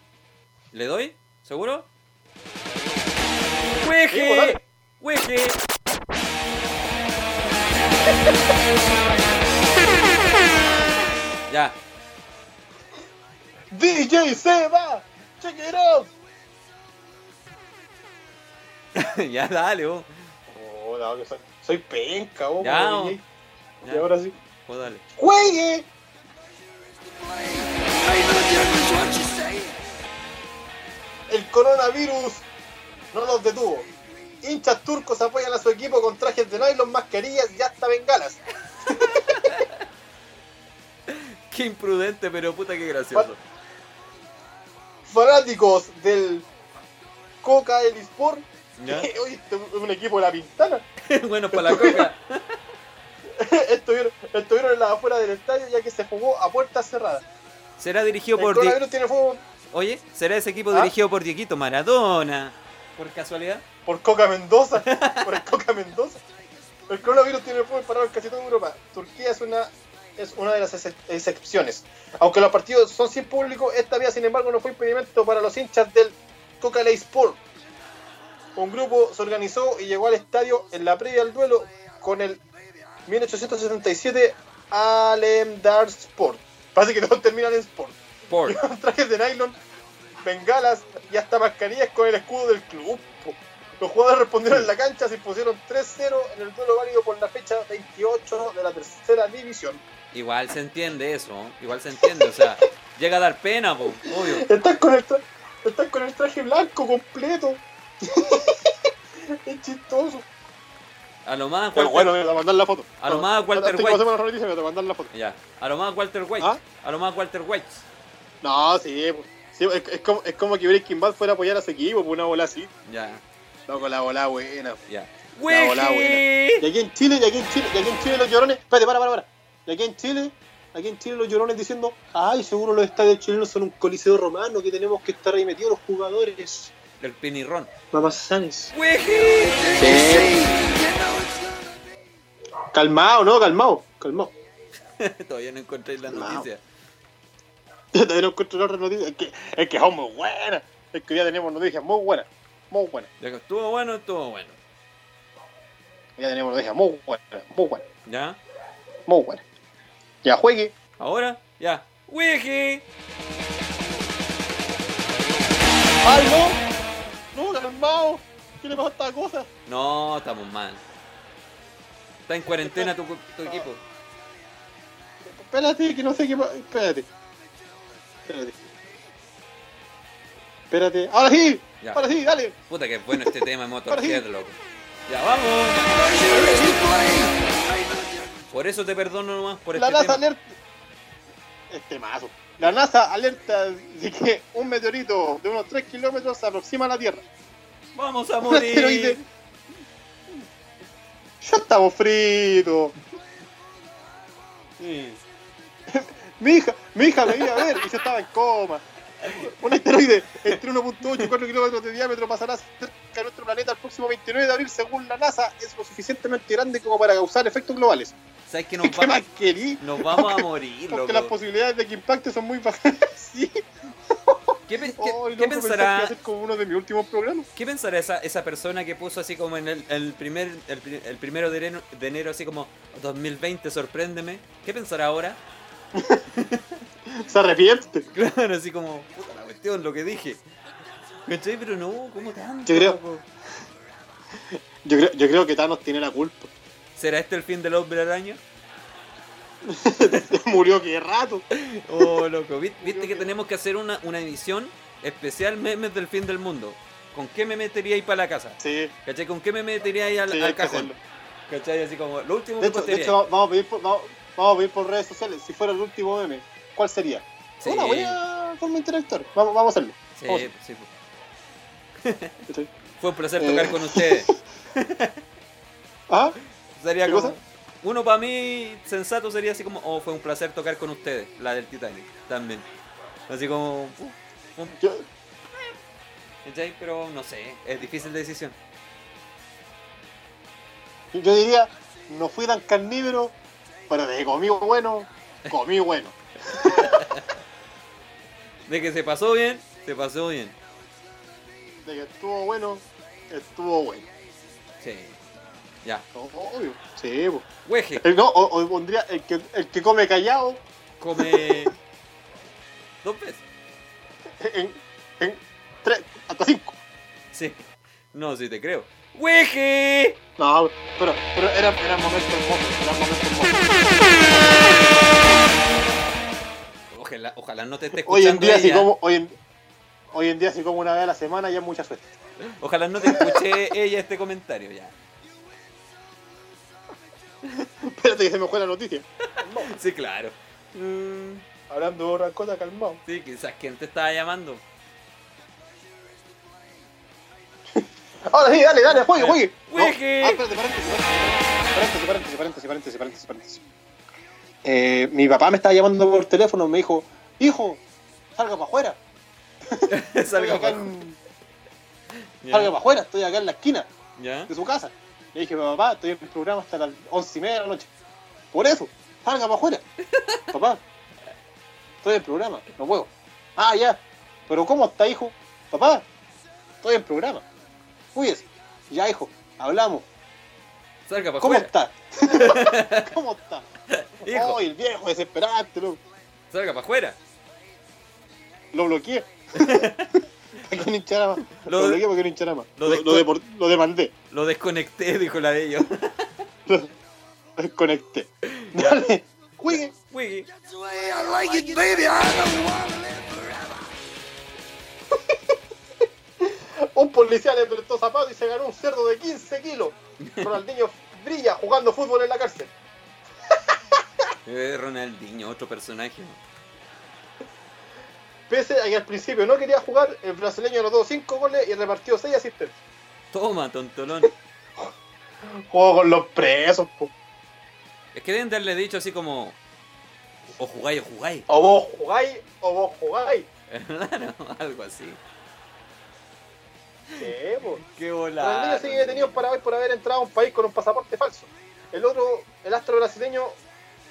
¿Le doy? ¿Seguro? Sí, dale. ¡Hueje! ya. DJ Seba, check it out. ya dale, vos. Oh, no, que soy, soy penca, vos, Ya, como. DJ. Ya, Y ahora sí. dale. ¡Juegue! El coronavirus no los detuvo. Hinchas turcos apoyan a su equipo con trajes de nylon, mascarillas y hasta bengalas. Qué imprudente, pero puta que gracioso. Fanáticos del Coca El Sport. Este es un equipo de la pintana. bueno, para la coca. estuvieron, estuvieron en la afuera del estadio ya que se jugó a puertas cerradas. Será dirigido El por... Di- tiene fuego Oye, ¿será ese equipo ¿Ah? dirigido por Dieguito Maradona? ¿Por casualidad? por Coca Mendoza. por el Coca Mendoza. El coronavirus tiene fuego parado en casi toda Europa. Turquía es una, es una de las ex- excepciones. Aunque los partidos son sin público, esta vía sin embargo no fue impedimento para los hinchas del Coca Ley Sport. Un grupo se organizó y llegó al estadio en la previa al duelo con el 1877 Alemdar Sport. Parece que todos terminan en Sport. Por. Llevan trajes de nylon, bengalas y hasta mascarillas con el escudo del club. Los jugadores respondieron en la cancha, se impusieron 3-0 en el duelo válido por la fecha 28 de la tercera división. Igual se entiende eso, ¿no? igual se entiende, o sea, llega a dar pena, po, obvio. Están con el, tra- están con el traje blanco completo. es chistoso. A lo más Pero Walter, bueno, me voy a mandar la foto. A lo más Walter White. a la foto. ya, lo más Walter White, ¿Ah? a lo más Walter White. No, sí, po. Sí, es, es como, es como que Breaking Bad fuera a apoyar a su equipo por una bola así. Ya, Loco, la bola buena. ya. La bola ¡Hueje! Y aquí en Chile, y aquí en Chile, y aquí en Chile los llorones. Espérate, para, para, para. Y aquí en Chile, aquí en Chile los llorones diciendo, ay, seguro los estadios chilenos son un coliseo romano que tenemos que estar ahí metidos los jugadores. El pinirrón. Mamasanes. ¡Hueje! Calmado, no, calmado, calmado. Todavía no encontré la No. noticia. Todavía no encuentro otra noticia. Es que, es que son muy buenas. Es que ya tenemos noticias muy buenas. Muy buenas. Ya que estuvo bueno, estuvo bueno. Ya tenemos noticias muy buenas. Muy buenas. ¿Ya? Muy buenas. Ya juegue. Ahora, ya. ¡Hueje! ¡Ay, no! No, calmado. ¿Qué le pasa a esta cosa? No, estamos mal. Está en cuarentena tu, tu equipo. Espérate, que no sé qué pasa. Espérate. Espérate. Espérate. ¡Ahora sí! Ya. ¡Ahora sí, dale! Puta que es bueno este tema de Ahora sí. Motorhead, loco. Ya, vamos. Por eso te perdono nomás por La este NASA tema. alerta. Este mazo. La NASA alerta de que un meteorito de unos 3 kilómetros se aproxima a la Tierra. Vamos a morir. Ya estamos fritos. Sí. Mi hija, mi hija me iba a ver y yo estaba en coma. Un asteroide entre 1.8 y 4 kilómetros de diámetro pasará cerca de nuestro planeta el próximo 29 de abril, según la NASA, es lo suficientemente grande como para causar efectos globales. ¿Sabes que nos, ¿Qué más va- querí? nos vamos a morir, Porque las loco? posibilidades de que impacte son muy bajas. sí. ¿Qué, pe- qué- que pensará, como uno de mis últimos programas. qué pensará esa, esa persona que puso así como en el, el primer el, el primero de enero, de enero así como 2020 sorpréndeme? ¿Qué pensará ahora? Se arrepiente. Claro, así como puta la cuestión, lo que dije. ¿Cachai? Pero no, ¿cómo tanto? Yo creo-? Yo creo, yo creo que Thanos tiene la culpa. ¿Será este el fin del hombre araña? Murió que rato. Oh, loco. ¿Viste, que tenemos que hacer una, una edición especial memes del fin del mundo? ¿Con qué me metería ahí para la casa? Sí, ¿Cachai? ¿Con qué me metería ahí al, sí, al cajón? hacerlo. ¿Cachai? Así como, lo último De que hecho, de postearía. hecho, vamos a pedir por, vamos, vamos a pedir por redes sociales. Si fuera el último meme, ¿cuál sería? Sí. Una buena forma interactuar. Vamos, vamos a hacerlo. Sí, Vamos. sí. pues. Sí. Fue un placer Eh. tocar con ustedes. ¿Ah? Sería ¿Qué como. cosa? Uno para mí sensato sería así como, oh, fue un placer tocar con ustedes, la del Titanic, también. Así como, uh, Yo. Pero no sé, es difícil de decisión. yo diría, no fui tan carnívoro, pero de que comí bueno, comí bueno. De que se pasó bien, se pasó bien. De que estuvo bueno, estuvo bueno. Sí. Ya. Obvio. Sí, pues. Hueje, El, no, o, o pondría el que, el que come callado come dos veces. en, en tres, hasta cinco. Sí. No, sí te creo. ¡Hueje! No, pero, pero era, era momento hermoso, era momento hermoso. Ojalá, ojalá no te esté Hoy escuchando en día, si ella. como, hoy en, hoy en día, si como una vez a la semana, ya es mucha suerte. Ojalá no te escuche ella este comentario ya. Espérate que se me fue la noticia. Sí, claro. Mm, Hablando de otra cosa, calmado. sí, quizás quién te estaba llamando. Ahora sí, dale, dale, juegue, juegue. No. Juegue. Ah, espérate, paréntesis, paréntesis, paréntesis, paréntesis, paréntesis, paréntesis, paréntesis. Eh, mi papá me estaba llamando por teléfono, me dijo, hijo, salga para afuera. Salga acá pa- en- Ya. Salga para afuera, estoy acá en la esquina ¿Ya? de su casa. Le dije, papá, estoy en el programa hasta las once y media de la noche. Por eso, salga para afuera. papá, estoy en el programa, no puedo. Ah, ya. Pero ¿cómo está, hijo? Papá, estoy en el programa. Cuídese. Ya, hijo, hablamos. Salga para ¿Cómo afuera. está? ¿Cómo está? Hijo. Ay, el viejo desesperante, lo, Salga para afuera. lo bloqueé. ¿Para qué no hinchara más? Lo Lo, de- bloqueé para que no hinchara más. lo Lo, lo, demandé. Lo desconecté, dijo la de ellos. Lo, desconecté. Dale. Wiggy. Un policía le prestó zapatos y se ganó un cerdo de 15 kilos. Ronaldinho brilla jugando fútbol en la cárcel. Ronaldinho, otro personaje. Pese a que al principio no quería jugar, el brasileño anotó 5 goles y repartió 6 asistencias. Toma, tontolón. Jugó con los presos, po. Es que deben de haberle dicho así como. O jugáis o jugáis. O vos jugáis o vos jugáis. Claro, algo así. Sí, po. Qué volada. sigue detenido para hoy por haber entrado a un país con un pasaporte falso. El otro, el astro brasileño,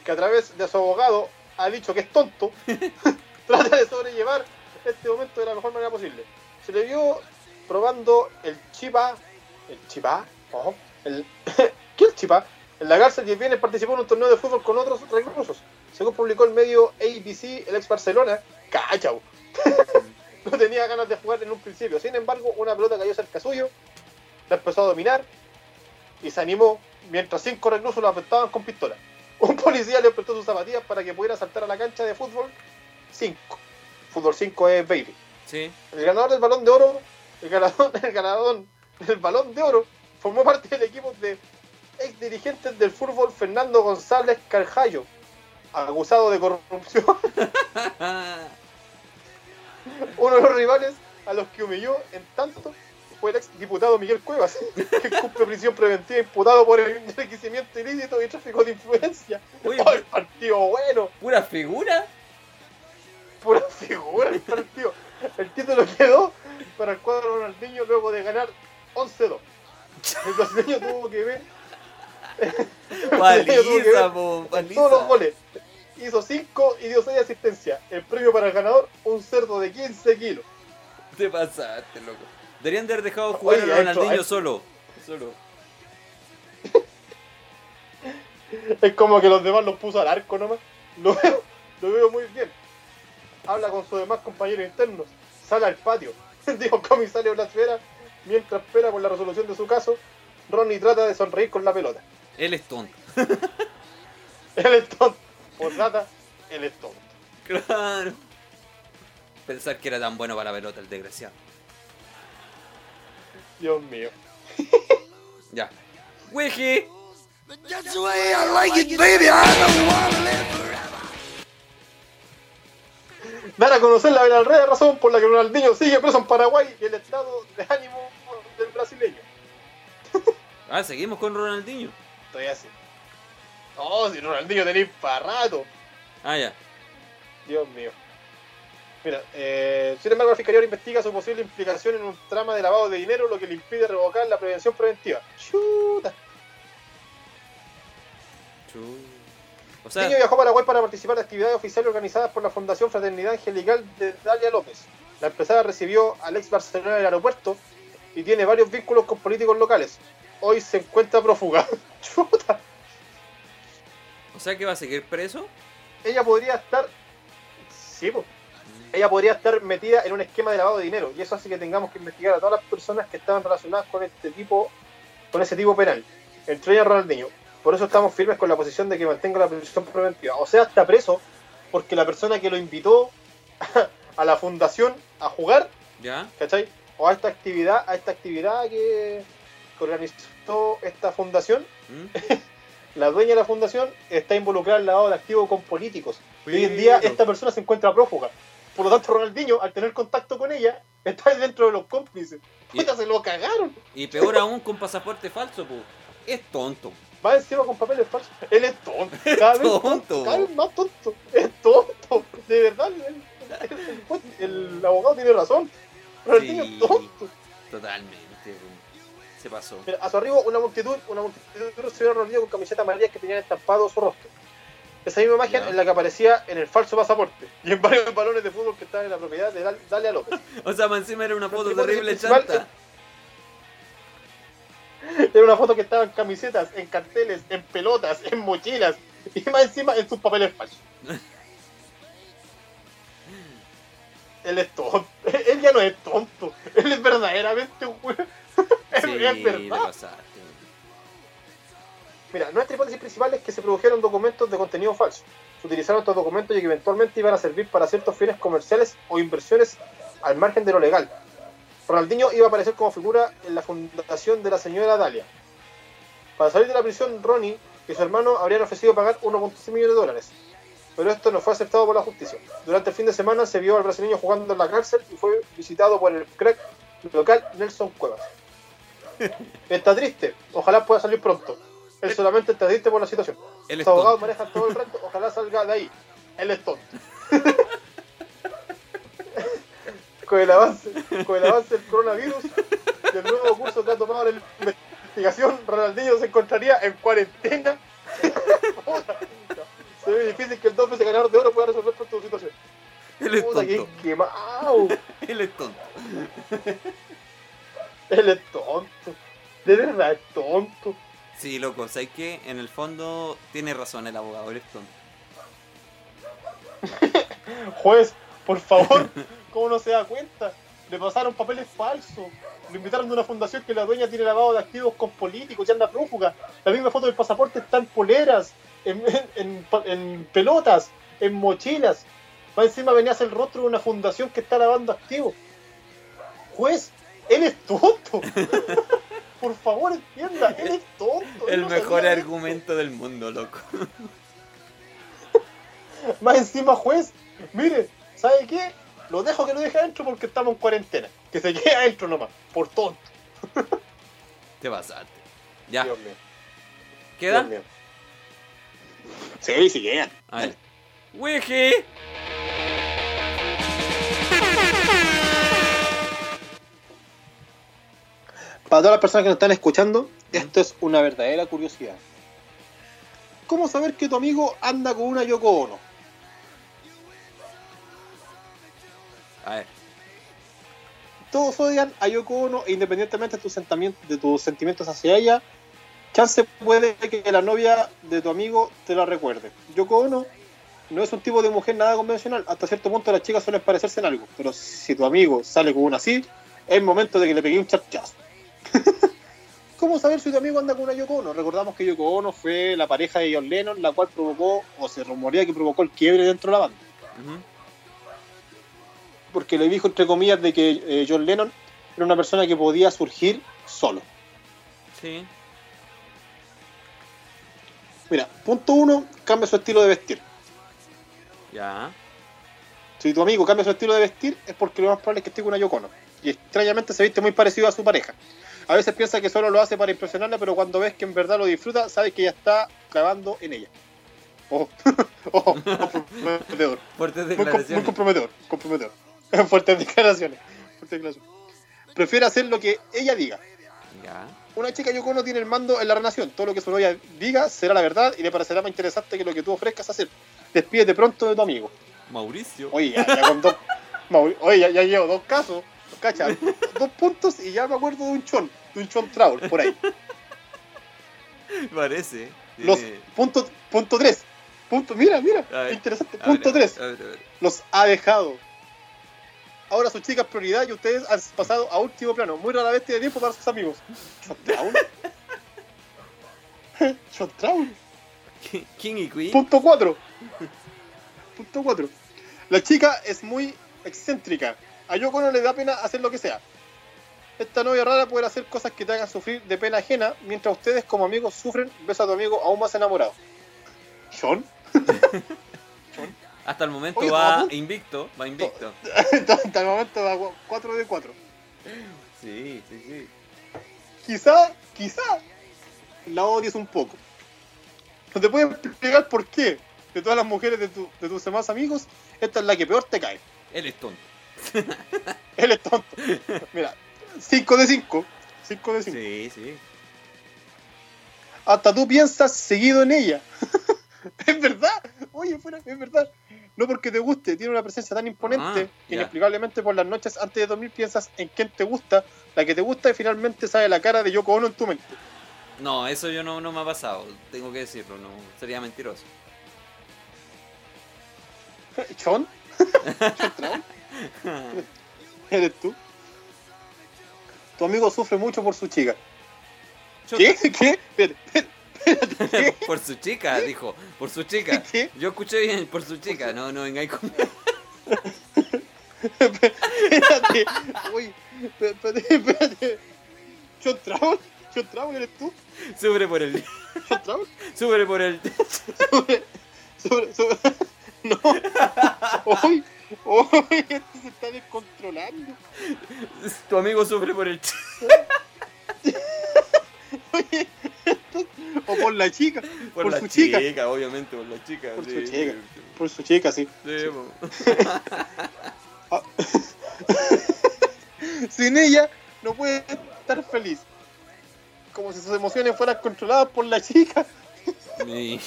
que a través de su abogado ha dicho que es tonto, trata de sobrellevar este momento de la mejor manera posible. Se le vio probando el chipa, el chipa, ojo, ¿qué es el chipa? En la cárcel y el viernes participó en un torneo de fútbol con otros reclusos. Según publicó el medio ABC, el ex Barcelona, cachau, no tenía ganas de jugar en un principio. Sin embargo, una pelota cayó cerca suyo, la empezó a dominar y se animó mientras cinco reclusos lo afectaban con pistola. Un policía le prestó sus zapatillas para que pudiera saltar a la cancha de fútbol 5. Fútbol 5 es baby. Sí. El ganador del balón de oro, el ganador, el ganador del balón de oro, formó parte del equipo de ex dirigentes del fútbol Fernando González Carjallo, acusado de corrupción. Uno de los rivales a los que humilló en tanto fue el ex diputado Miguel Cuevas, que cumple prisión preventiva imputado por el enriquecimiento ilícito y tráfico de influencia. Oye, ¡Oh, el partido bueno! ¿Pura figura? Pura figura el partido. El título quedó para el cuadro Ronaldinho luego de ganar 11-2. El brasileño tuvo que ver. brasileño tuvo que Paliza, ver po, todos los paliza. goles. Hizo 5 y dio 6 asistencias. El premio para el ganador, un cerdo de 15 kilos. Te pasaste, loco. Deberían de haber dejado jugar Oye, a Ronaldinho ha- solo. Solo. Es como que los demás los puso al arco nomás. Lo veo, lo veo muy bien. Habla con sus demás compañeros internos. Sale al patio. Dijo comisario Blas Vera mientras espera por la resolución de su caso Ronnie trata de sonreír con la pelota. Él es tonto. Él es tonto. Por trata, él es tonto. Claro. Pensar que era tan bueno para la pelota el desgraciado. Dios mío. Ya. Wiki. That's the way I like it, baby. I don't wanna live. Dar a conocer la verdadera razón por la que Ronaldinho sigue preso en Paraguay y el estado de ánimo del brasileño. Ah, seguimos con Ronaldinho. Estoy así. Oh, si Ronaldinho tenéis para rato. Ah, ya. Dios mío. Mira, eh, sin embargo, la Fiscalía investiga su posible implicación en un trama de lavado de dinero, lo que le impide revocar la prevención preventiva. Chuta. O El sea, niño viajó a Paraguay para participar de actividades oficiales organizadas por la Fundación Fraternidad Angelical de Dalia López. La empresaria recibió al ex Barcelona en el aeropuerto y tiene varios vínculos con políticos locales. Hoy se encuentra prófuga. Chuta. o sea que va a seguir preso. Ella podría estar. Sí, po. Ella podría estar metida en un esquema de lavado de dinero. Y eso hace que tengamos que investigar a todas las personas que estaban relacionadas con este tipo, con ese tipo penal. Entre ellas Ronaldinho. Por eso estamos firmes con la posición de que mantenga la prisión preventiva. O sea, está preso porque la persona que lo invitó a la fundación a jugar, Ya. ¿cachai? O a esta actividad, a esta actividad que, organizó esta fundación, ¿Mm? la dueña de la fundación está involucrada en lavado de activos con políticos. Y hoy en día esta persona se encuentra prófuga. Por lo tanto, Ronaldinho, al tener contacto con ella, está dentro de los cómplices. Y- Puta, se lo cagaron. Y peor aún con pasaporte falso, pues. Es tonto. Va encima con papeles falsos. Él es tonto. Cada vez, tonto. Cada vez más tonto. Es tonto. De verdad, el, el- el- el abogado tiene razón. Ronaldinho Sí. es tonto. Totalmente. Se pasó. Mira, a su arribo, una multitud, una multitud se vio Ronaldinho con camiseta amarilla que tenían estampado su rostro. Esa misma imagen Ya. en la que aparecía en el falso pasaporte y en varios balones de fútbol que estaban en la propiedad de Dal- Dalia López. O sea, más encima era una foto Pero terrible chanta. Era una foto que estaba en camisetas, en carteles, en pelotas, en mochilas y más encima en sus papeles falsos. Él es tonto. Él ya no es tonto. Él es verdaderamente un weón. Sí, es verdad. Mira, nuestra hipótesis principal es que se produjeron documentos de contenido falso. Se utilizaron estos documentos y que eventualmente iban a servir para ciertos fines comerciales o inversiones al margen de lo legal. Ronaldinho iba a aparecer como figura en la fundación de la señora Dalia. Para salir de la prisión, Ronnie y su hermano habrían ofrecido pagar 1.6 millones de dólares. Pero esto no fue aceptado por la justicia. Durante el fin de semana se vio al brasileño jugando en la cárcel y fue visitado por el crack local Nelson Cuevas. Está triste, ojalá pueda salir pronto. Él solamente está triste por la situación. Abogados tonto. manejan todo el resto, ojalá salga de ahí. Él es tonto. Con, el avance, con el avance del coronavirus y el nuevo curso que ha tomado la investigación, Ronaldinho se encontraría en cuarentena. Se ve difícil que el dos veces ganador de oro pueda resolver pronto su situación. Él es Puta, que tonto. quemado. Él es tonto. Él es tonto. De verdad es tonto. Sí, loco, ¿sabes qué? En el fondo tiene razón el abogado, él es tonto. Juez, por favor, ¿cómo no se da cuenta? Le pasaron papeles falsos. Lo invitaron de una fundación que la dueña tiene lavado de activos con políticos y anda prófuga. La misma foto del pasaporte está en poleras, en, en- en pelotas, en mochilas. Más encima venías el rostro de una fundación que está lavando activos. Juez, él es tonto. Por favor, entienda, él es tonto. El no mejor esto. argumento del mundo, loco. Más encima, juez, mire, ¿sabe qué? Lo dejo que lo deje adentro porque estamos en cuarentena. Que se quede adentro nomás, por tonto. Te pasaste. Ya, Dios mío. ¿queda? Dios mío. Sí, sí, quedan. A ver. Wiki. Para todas las personas que nos están escuchando, esto es una verdadera curiosidad. ¿Cómo saber que tu amigo anda con una Yoko Ono? A ver. Todos odian a Yoko Ono e independientemente de tus, sentimientos, de tus sentimientos hacia ella, chance puede que la novia de tu amigo te la recuerde. Yoko Ono no es un tipo de mujer nada convencional. Hasta cierto punto las chicas suelen parecerse en algo. Pero si tu amigo sale con una así, es momento de que le pegue un chachazo. cómo saber si tu amigo anda con una Yoko Ono. Recordamos que Yoko Ono fue la pareja de John Lennon, la cual provocó, o se rumorea que provocó el quiebre dentro de la banda. Ujú. Porque le dijo, entre comillas, de que eh, John Lennon era una persona que podía surgir solo. Sí. Mira, punto uno, cambia su estilo de vestir. Ya. Si tu amigo cambia su estilo de vestir, es porque lo más probable es que esté con una Yoko Ono. Y extrañamente se viste muy parecido a su pareja. A veces piensa que solo lo hace para impresionarla, pero cuando ves que en verdad lo disfruta, sabes que ya está clavando en ella. Ojo, ojo, comprometedor. Fuertes Muy, comprometedor, comprometedor. Fuertes declaraciones. Fuertes declaraciones. Prefiere hacer lo que ella diga. Ya. Una chica Yoko no tiene el mando en la relación. Todo lo que su novia diga será la verdad y le parecerá más interesante que lo que tú ofrezcas hacer. Despídete pronto de tu amigo. Mauricio. Oye, ya, ya con dos. Mauri- Oye, ya, ya llevo dos casos. Cacha, dos puntos y ya me acuerdo de un chon. De un chon travel, por ahí. Parece. Los punto, punto tres. Punto, mira, mira, ver, interesante. Punto ver, tres. a ver, a ver. Los ha dejado. Ahora su chica es prioridad y ustedes han pasado a último plano. Muy rara vez tiene tiempo para sus amigos. Chon travel. King y Queen. Punto 4. Punto 4. La chica es muy excéntrica. A Yoko no le da pena hacer lo que sea. Esta novia rara puede hacer cosas que te hagan sufrir de pena ajena, mientras ustedes como amigos sufren, ves a tu amigo aún más enamorado. ¿John? Hasta el momento Oye, va ¿cómo? invicto. Va invicto. Hasta el momento va 4 de 4. Sí, sí, sí. Quizá, quizá, la odies un poco. No te puedo explicar por qué. De todas las mujeres de, tu- de tus demás amigos, esta es la que peor te cae. Él es tonto. Él es tonto. Mira, 5 de 5. 5 de 5. Sí, sí. Hasta tú piensas seguido en ella. es verdad. Oye, fuera, es verdad. No porque te guste, tiene una presencia tan imponente Ah, que ya. inexplicablemente por las noches antes de dormir piensas en quién te gusta, la que te gusta y finalmente sale la cara de Yoko Ono en tu mente. No, eso yo no, no me ha pasado. Tengo que decirlo. No, sería mentiroso. ¿Chon? ¿Eres tú? Tu amigo sufre mucho por su chica. Yo- ¿Qué? ¿Qué? Espérate, espérate, ¿qué? por su chica, dijo. Por su chica. ¿Qué? Yo escuché bien, por su chica. No, no vengáis con. Espérate. Uy, espérate, espérate. ¿Chon Traum? ¿Chon Traum eres tú? Sufre por el. ¿Chon Traum? Sufre por el. sobre, sobre- no, hoy, hoy, esto se está descontrolando. Tu amigo sufre por el. Oye, o por la chica, Por, por, la su chica, obviamente, por la chica. Por sí, su chica. sí, por su chica, sí. sí, po. Sin ella no puede estar feliz. Como si sus emociones fueran controladas por la chica.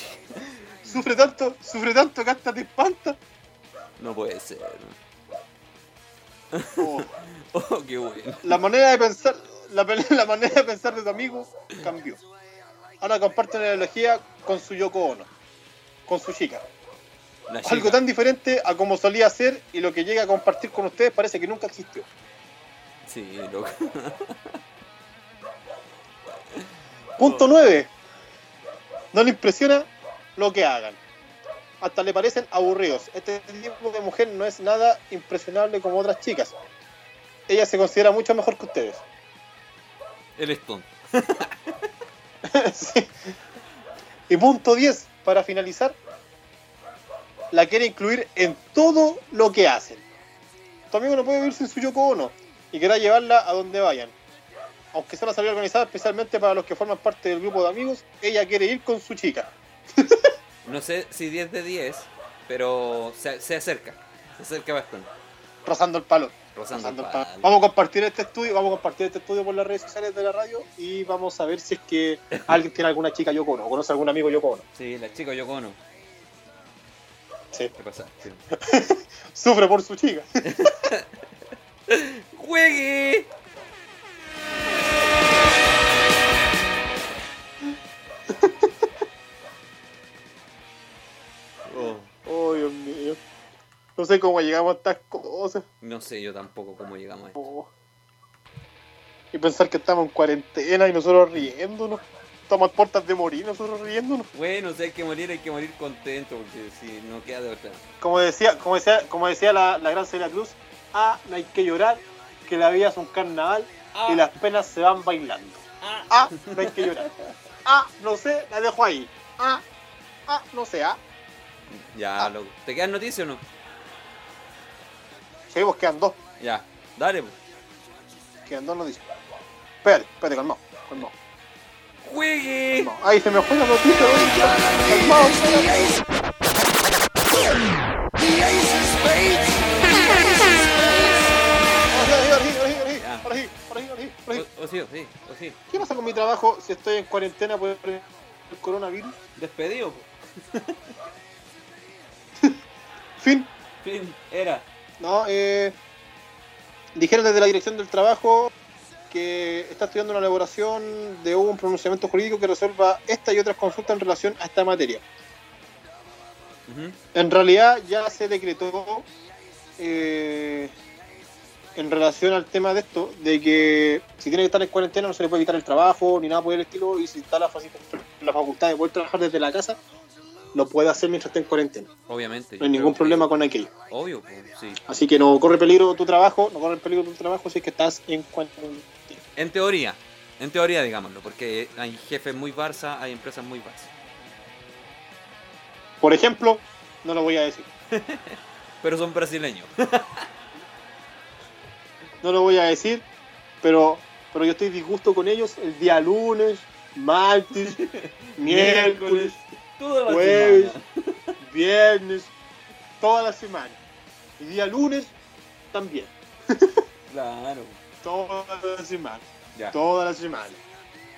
Sufre tanto, sufre tanto que hasta te espanta. No puede ser. Oh, Oh, qué bueno. la manera de pensar, la, la manera de pensar de tu amigo cambió. Ahora comparte una ideología con su Yoko Ono, con su chica. La Algo tan diferente a como solía ser y lo que llega a compartir con ustedes parece que nunca existió. Sí, loco. Punto 9. No le impresiona lo que hagan. Hasta le parecen aburridos. Este tipo de mujer no es nada impresionable como otras chicas. Ella se considera mucho mejor que ustedes. Él es tonto. Sí. Y punto 10, para finalizar, la quiere incluir en todo lo que hacen. Tu amigo no puede vivir sin su Yoko Ono y querrá llevarla a donde vayan. Aunque sea una salida organizada especialmente para los que forman parte del grupo de amigos, ella quiere ir con su chica. No sé si 10 de 10, pero se, se acerca. Se acerca bastante. Rozando el palo. Rozando el Rozando el palo. palo. Vamos a compartir este estudio, vamos a compartir este estudio por las redes sociales de la radio y vamos a ver si es que alguien tiene alguna chica Yoko Ono o conoce algún amigo Yoko Ono. Sí, la chica Yoko Ono. Sí. ¿Qué pasa? Sí. Sufre por su chica. ¡Juegue! Oh, Oh, Dios mío. No sé cómo llegamos a estas cosas. no sé yo tampoco cómo llegamos a esto. Oh. y pensar que estamos en cuarentena y nosotros riéndonos. Estamos a puertas de morir, nosotros riéndonos. Bueno, si hay que morir, hay que morir contento, porque si no queda de otra. Como decía, como decía, como decía la, la gran Celia Cruz, ah, no hay que llorar, que la vida es un carnaval y las penas se van bailando. Ah, no hay que llorar. Ah, no sé, la dejo ahí. Ah, ah, no sé, ah. Ya, Ah. loco. ¿Te quedan noticias o no? Sí, pues quedan dos, Ya, dale, pues. quedan dos noticias. Espérate, espérate, calmado, calmado. ¡Juegue! calmado. Ahí se me fue la noticia. Calmado. Ahora sí, ahora sí, ahora sí, ahora sí. O, o sí, o sí, o sí. ¿Qué pasa con mi trabajo si estoy en cuarentena por el coronavirus? Despedido. Fin. Fin, era. No, eh, dijeron desde la dirección del trabajo que está estudiando una elaboración de un pronunciamiento jurídico que resuelva esta y otras consultas en relación a esta materia. En realidad ya se decretó eh, en relación al tema de esto, de que si tiene que estar en cuarentena no se le puede quitar el trabajo ni nada por el estilo, y si está la facultad de poder trabajar desde la casa, lo puede hacer mientras esté en cuarentena. Obviamente. No hay ningún que- problema con aquello. Obvio, pues, sí. Así que no corre peligro tu trabajo, no corre peligro tu trabajo si es que estás en cuarentena. En teoría. En teoría, digámoslo, porque hay jefes muy Barça, hay empresas muy Barça. Por ejemplo, no lo voy a decir. Pero son brasileños. No lo voy a decir, pero, pero yo estoy disgusto con ellos el día lunes, martes, miércoles, toda la jueves, semana. viernes, toda la semana. El día lunes también. Claro. Toda la semana. Ya. Toda la semana.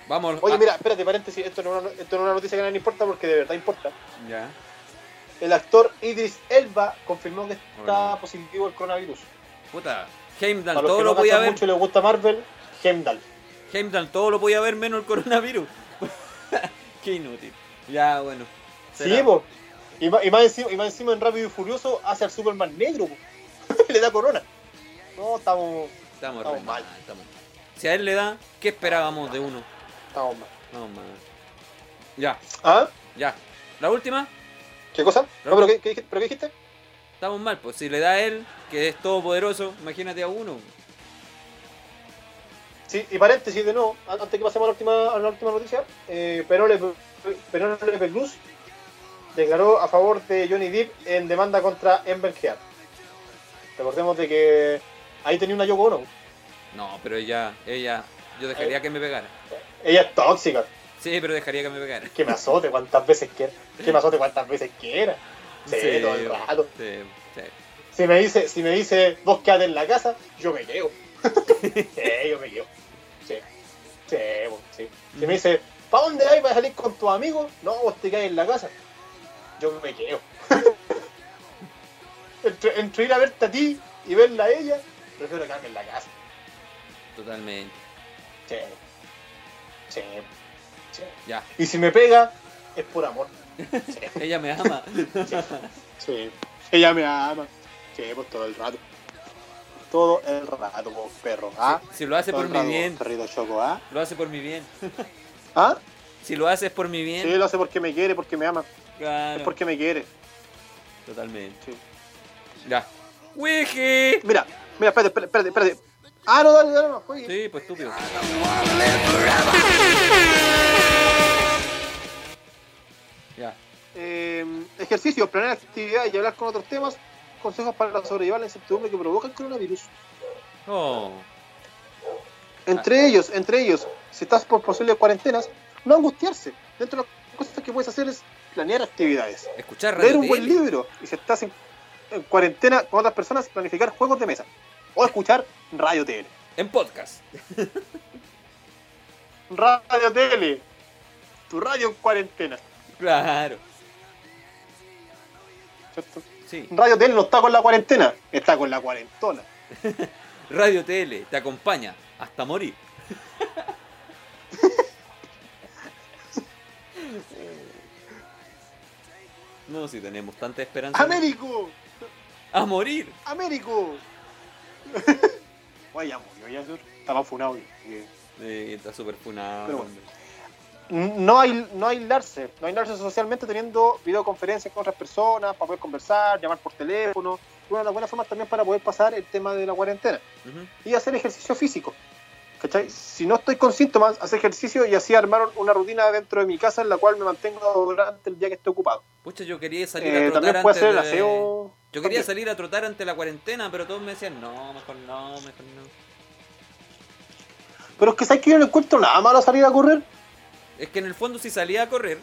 Vamos. Oye, mira, espérate, paréntesis, esto no, es una- no noticia que nadie importa porque de verdad importa. Ya. El actor Idris Elba confirmó que está Bueno. positivo al coronavirus. Puta. Heimdall, todo que lo no podía ver. mucho y les gusta Marvel, Heimdall. Heimdall, todo lo podía ver menos el coronavirus. Qué inútil. Ya, bueno. Sí, Será. po. Y más, y, más encima, y más encima en Rápido y Furioso hace al Superman negro. Le da corona. No, estamos, Estamos, Estamos mal. mal. estamos. Si a él le da, ¿qué esperábamos de uno? estamos mal. No, mal. Ya, ¿Ah? ya. La última, ¿Qué cosa? No, pero, ¿qué, qué, dijiste- ¿Pero qué dijiste? estamos mal. Pues si le da a él, que es todopoderoso, imagínate a uno. Sí, y paréntesis de nuevo, an- antes que pasemos a la última, a la última noticia, eh, Penélope Penélope Cruz declaró a favor de Johnny Depp en demanda contra Amber Heard. Recordemos de que ahí tenía una Yoko Ono. No, pero ella, ella, yo dejaría que me pegara. Ella es tóxica. Sí, pero dejaría que me pegara. Que me azote cuantas veces quiera. Que me azote cuantas veces quiera. Sí, todo el rato. Sí, sí. Si me dice, si me dice vos quedate en la casa, yo me quedo. sí, yo me quedo. Sí. Sí, sí. Si me dice, ¿para dónde hay para salir con tus amigos? No, vos te quedas en la casa. Yo me quedo. entre, entre ir a verte a ti y verla a ella, prefiero quedarme en la casa. Totalmente. Sí. Sí. Sí. Ya. Y si me pega, es por amor. Sí. Ella me ama. Sí. Ella me ama. Sí, pues todo el rato. Todo el rato, vos, perro. ¿Ah? Si lo hace Todo por mi rato, bien, Perrito choco, ¿ah? lo hace por mi bien. ¿Ah? Si lo haces por mi bien, Sí, lo hace porque me quiere, porque me ama. claro. Es porque me quiere. Totalmente. Sí. Ya. ¡Wiji! Mira, mira, espérate, espérate, espérate. Ah, no, dale, dale, no, juegue. Sí, pues estúpido. Ya. Eh, ejercicios, planear actividades y hablar con otros temas. Consejos para sobrellevar la incertidumbre que provoca el coronavirus. Oh. Entre ellos, entre ellos, si estás por posibles cuarentenas, no angustiarse. Dentro de las cosas que puedes hacer es planear actividades. Escuchar leer radio un buen libro y si estás en, en cuarentena con otras personas, planificar juegos de mesa o escuchar radio tele. En podcast. Radio tele, tu radio en cuarentena. Claro. ¿cierto? Sí. Radio tele no está con la cuarentena, está con la cuarentona. Radio Tele te acompaña hasta morir. No, si tenemos tanta esperanza. Américo, A morir. Américo. Oye, ya murió, ya más funado. Eh, está súper funado. Pero bueno. No, hay, no aislarse, no aislarse socialmente teniendo videoconferencias con otras personas para poder conversar, llamar por teléfono. Una de las buenas formas también para poder pasar el tema de la cuarentena. Y hacer ejercicio físico. ¿Cachai? Si no estoy con síntomas, hacer ejercicio y así armar una rutina dentro de mi casa en la cual me mantengo durante el día que esté ocupado. Pucha, yo quería salir Eh, a trotar también puede antes ser el de- aseo. Yo quería salir a trotar ante la cuarentena, pero todos me decían, no, mejor no, mejor no. Pero es que sabes que yo no encuentro nada malo salir a correr. Es que en el fondo si salía a correr,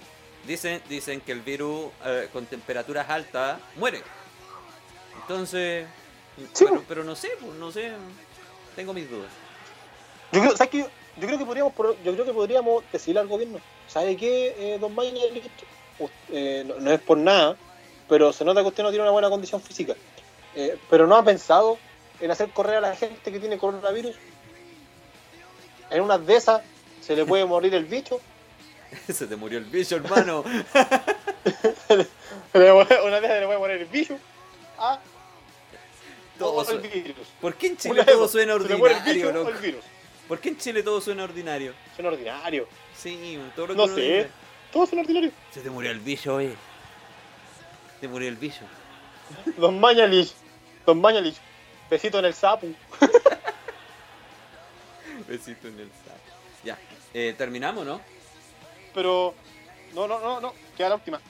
dicen, dicen que el virus eh, con temperaturas altas muere. Entonces, Sí, pero, pues. pero no sé, pues, no sé, tengo mis dudas. Yo creo, ¿sabes qué? yo creo que podríamos yo creo que podríamos decirle al gobierno, ¿sabe qué, eh, don? Us- eh, no, no es por nada, pero se nota que usted no tiene una buena condición física. Eh, pero no ha pensado en hacer correr a la gente que tiene coronavirus. En una de esas se le puede morir el bicho. Se te murió el bicho, hermano. una vez se le puede morir el bicho. A Todo el virus. ¿Por qué en Chile de todo suena el ordinario, bicho loco? el virus. ¿Por qué en Chile todo suena ordinario? Suena ordinario. Sí, todo lo que No uno sé. dice. Todo suena ordinario. Se te murió el bicho, oye. Se murió el bicho. Don Mañalich. Don Mañalich. Besito en el sapo. Besito en el saco. Ya, eh, terminamos, ¿no? Pero. No, no, no, no. Queda la última.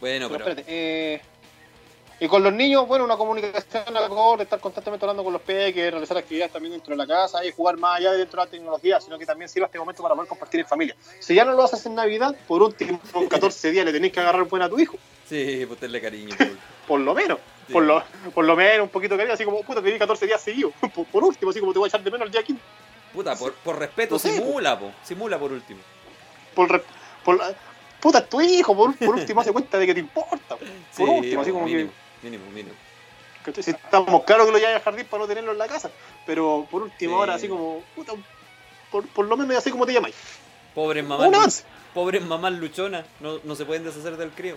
Bueno, Pero pero. espérate. Eh, y con los niños, bueno, una comunicación acorde, estar constantemente hablando con los peques, realizar actividades también dentro de la casa y jugar más allá de dentro de la tecnología, sino que también sirva este momento para poder compartir en familia. Si ya no lo haces en Navidad, por último, en 14 días le tenés que agarrar buena a tu hijo. Sí, pues tenle cariño. por- Por lo menos. Sí. Por, lo, por lo menos un poquito de cariño, así como, puta, tenés 14 días seguidos. Por, por último, así como te voy a echar de menos el día 15. Puta, por, por respeto, No sé, simula, po. Simula por último. Por, re- por la- puta, es tu hijo, por, por último, hace cuenta de que te importa. Por Sí, último, así como mínimo, que. Mínimo, mínimo. Si estamos claros que lo llevas al jardín para no tenerlo en la casa. Pero por último, Sí. ahora así como, puta, por, por lo menos ya sé cómo te llamáis. Pobres mamás. Un avance. Pobres mamás luchonas. No, no se pueden deshacer del crío.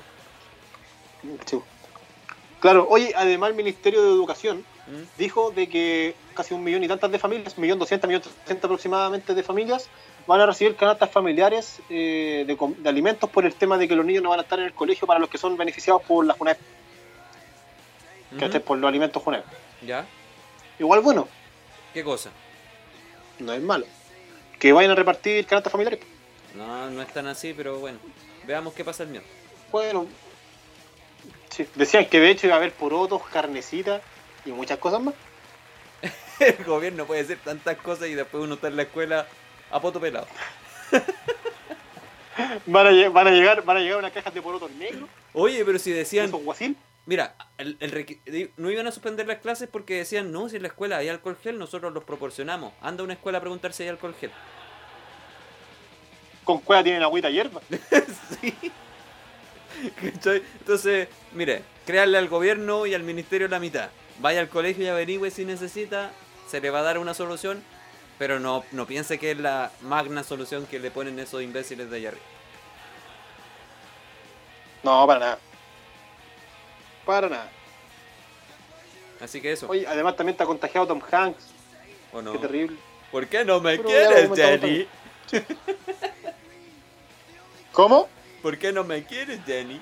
Claro, oye, además el Ministerio de Educación ¿Mm? dijo de que casi un millón y tantas de familias, un millón doscientas, millón trescientas aproximadamente de familias, van a recibir canastas familiares eh, de alimentos por el tema de que los niños no van a estar en el colegio para los que son beneficiados por la FUNAEP, Ujú. ¿cachai? por los alimentos FUNAEP. ¿Ya? Igual bueno, ¿Qué cosa? no es malo. Que vayan a repartir canastas familiares. No, no es tan así, pero bueno. Veamos qué pasa el mío. Bueno, sí, decían que de hecho iba a haber porotos, carnecitas y muchas cosas más. El gobierno puede hacer tantas cosas y después uno está en la escuela a poto pelado. Van a, lle- van a llegar van a llegar unas cajas de porotos negros, Oye, pero si decían, guasil. Mira, el, no iban a suspender las clases porque decían, no, si en la escuela hay alcohol gel, nosotros los proporcionamos. Anda a una escuela a preguntar si hay alcohol gel. Con cueva tienen agüita hierba. sí. Entonces, mire, créanle al gobierno y al ministerio la mitad. Vaya al colegio y averigüe si necesita, se le va a dar una solución, pero no, no piense que es la magna solución que le ponen esos imbéciles de allá arriba. No, para nada. Para nada. Así que eso, Oye, además también está contagiado Tom Hanks. ¿o no? Qué terrible. ¿Por qué no me Pero quieres, Jenny? ¿Cómo? ¿Por qué no me quieres, Jenny?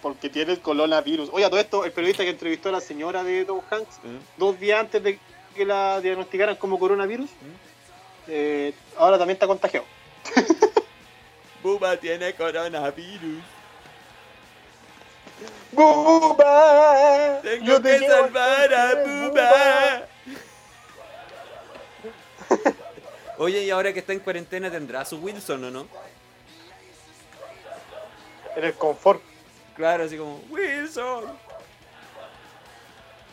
Porque tiene el coronavirus. Oye, a todo esto, el periodista que entrevistó a la señora de Tom Hanks dos días antes de que la diagnosticaran como coronavirus, eh, ahora también está contagiado. Buba tiene coronavirus. ¡Buba! Tengo Yo te que salvar a Buba. Oye, y ahora que está en cuarentena, ¿tendrá su Wilson o no? En el confort. Claro, así como, Wilson.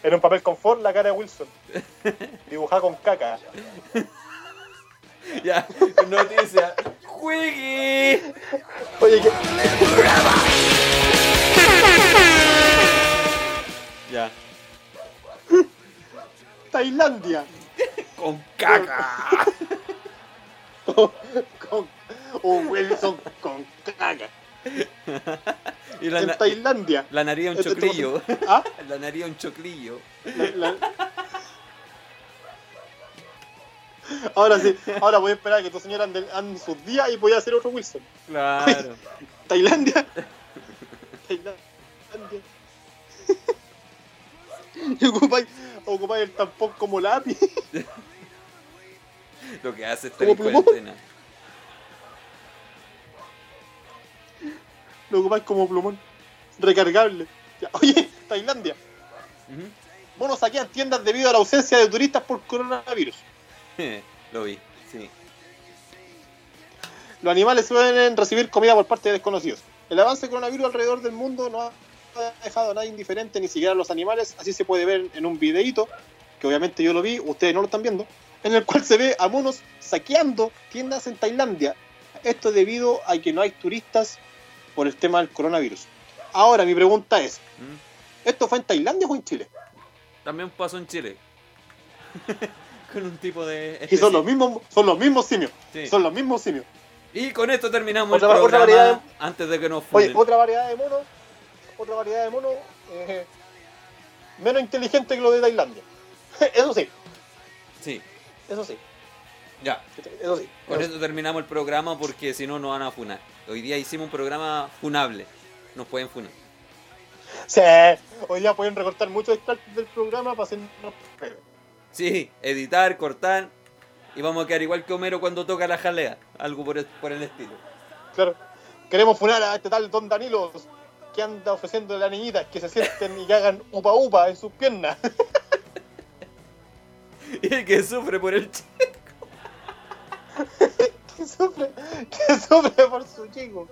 En un papel confort la cara de Wilson. Dibujada con caca. Ya, noticia. ¡Juegue! Oye, que... Ya. Tailandia. Con caca. con, con- un Wilson con caca. Y la, en Tailandia. la nariz un choclillo. ¿Ah? La nariz un choclillo. La- la- Ahora sí, ahora voy a esperar a que tu señora ande, ande sus días y voy a hacer otro Wilson. Claro. Tailandia. Tailandia. Y ocupáis, ocupáis el tampón como lápiz. Lo que hace estar en plumón. cuarentena. Lo ocupáis como plumón. Recargable. Ya, Oye, Tailandia. Ujú. Monos saquean tiendas debido a la ausencia de turistas por coronavirus. Lo vi, sí. Los animales suelen recibir comida por parte de desconocidos. El avance del coronavirus alrededor del mundo no ha dejado a nadie indiferente, ni siquiera a los animales. Así se puede ver en un videíto, que obviamente yo lo vi, ustedes no lo están viendo, en el cual se ve a monos saqueando tiendas en Tailandia. Esto debido a que no hay turistas por el tema del coronavirus. Ahora, mi pregunta es, ¿Mm? ¿esto fue en Tailandia o en Chile? También pasó en Chile. Con un tipo de. Y son los mismos, son los mismos simios. Sí. Son los mismos simios. Y con esto terminamos Otra- el otra programa variedad antes de que nos Oye, otra variedad de monos, otra variedad de monos, eh, menos inteligente que lo de Tailandia. Eso sí, Sí, eso sí, ya. eso sí. Con esto terminamos el programa porque si no nos van a funar. Hoy día hicimos un programa funable. Nos pueden funar. Sí, hoy día pueden recortar muchos extractos del programa para hacernos. Sí, editar, cortar. Y vamos a quedar igual que Homero cuando toca la jalea. Algo por el, por el estilo. Claro. Queremos funar a este tal Don Danilo que anda ofreciendo a las niñitas que se sienten y que hagan upa upa en sus piernas. Y que sufre por el ch- que sufre, que sufre por su chico.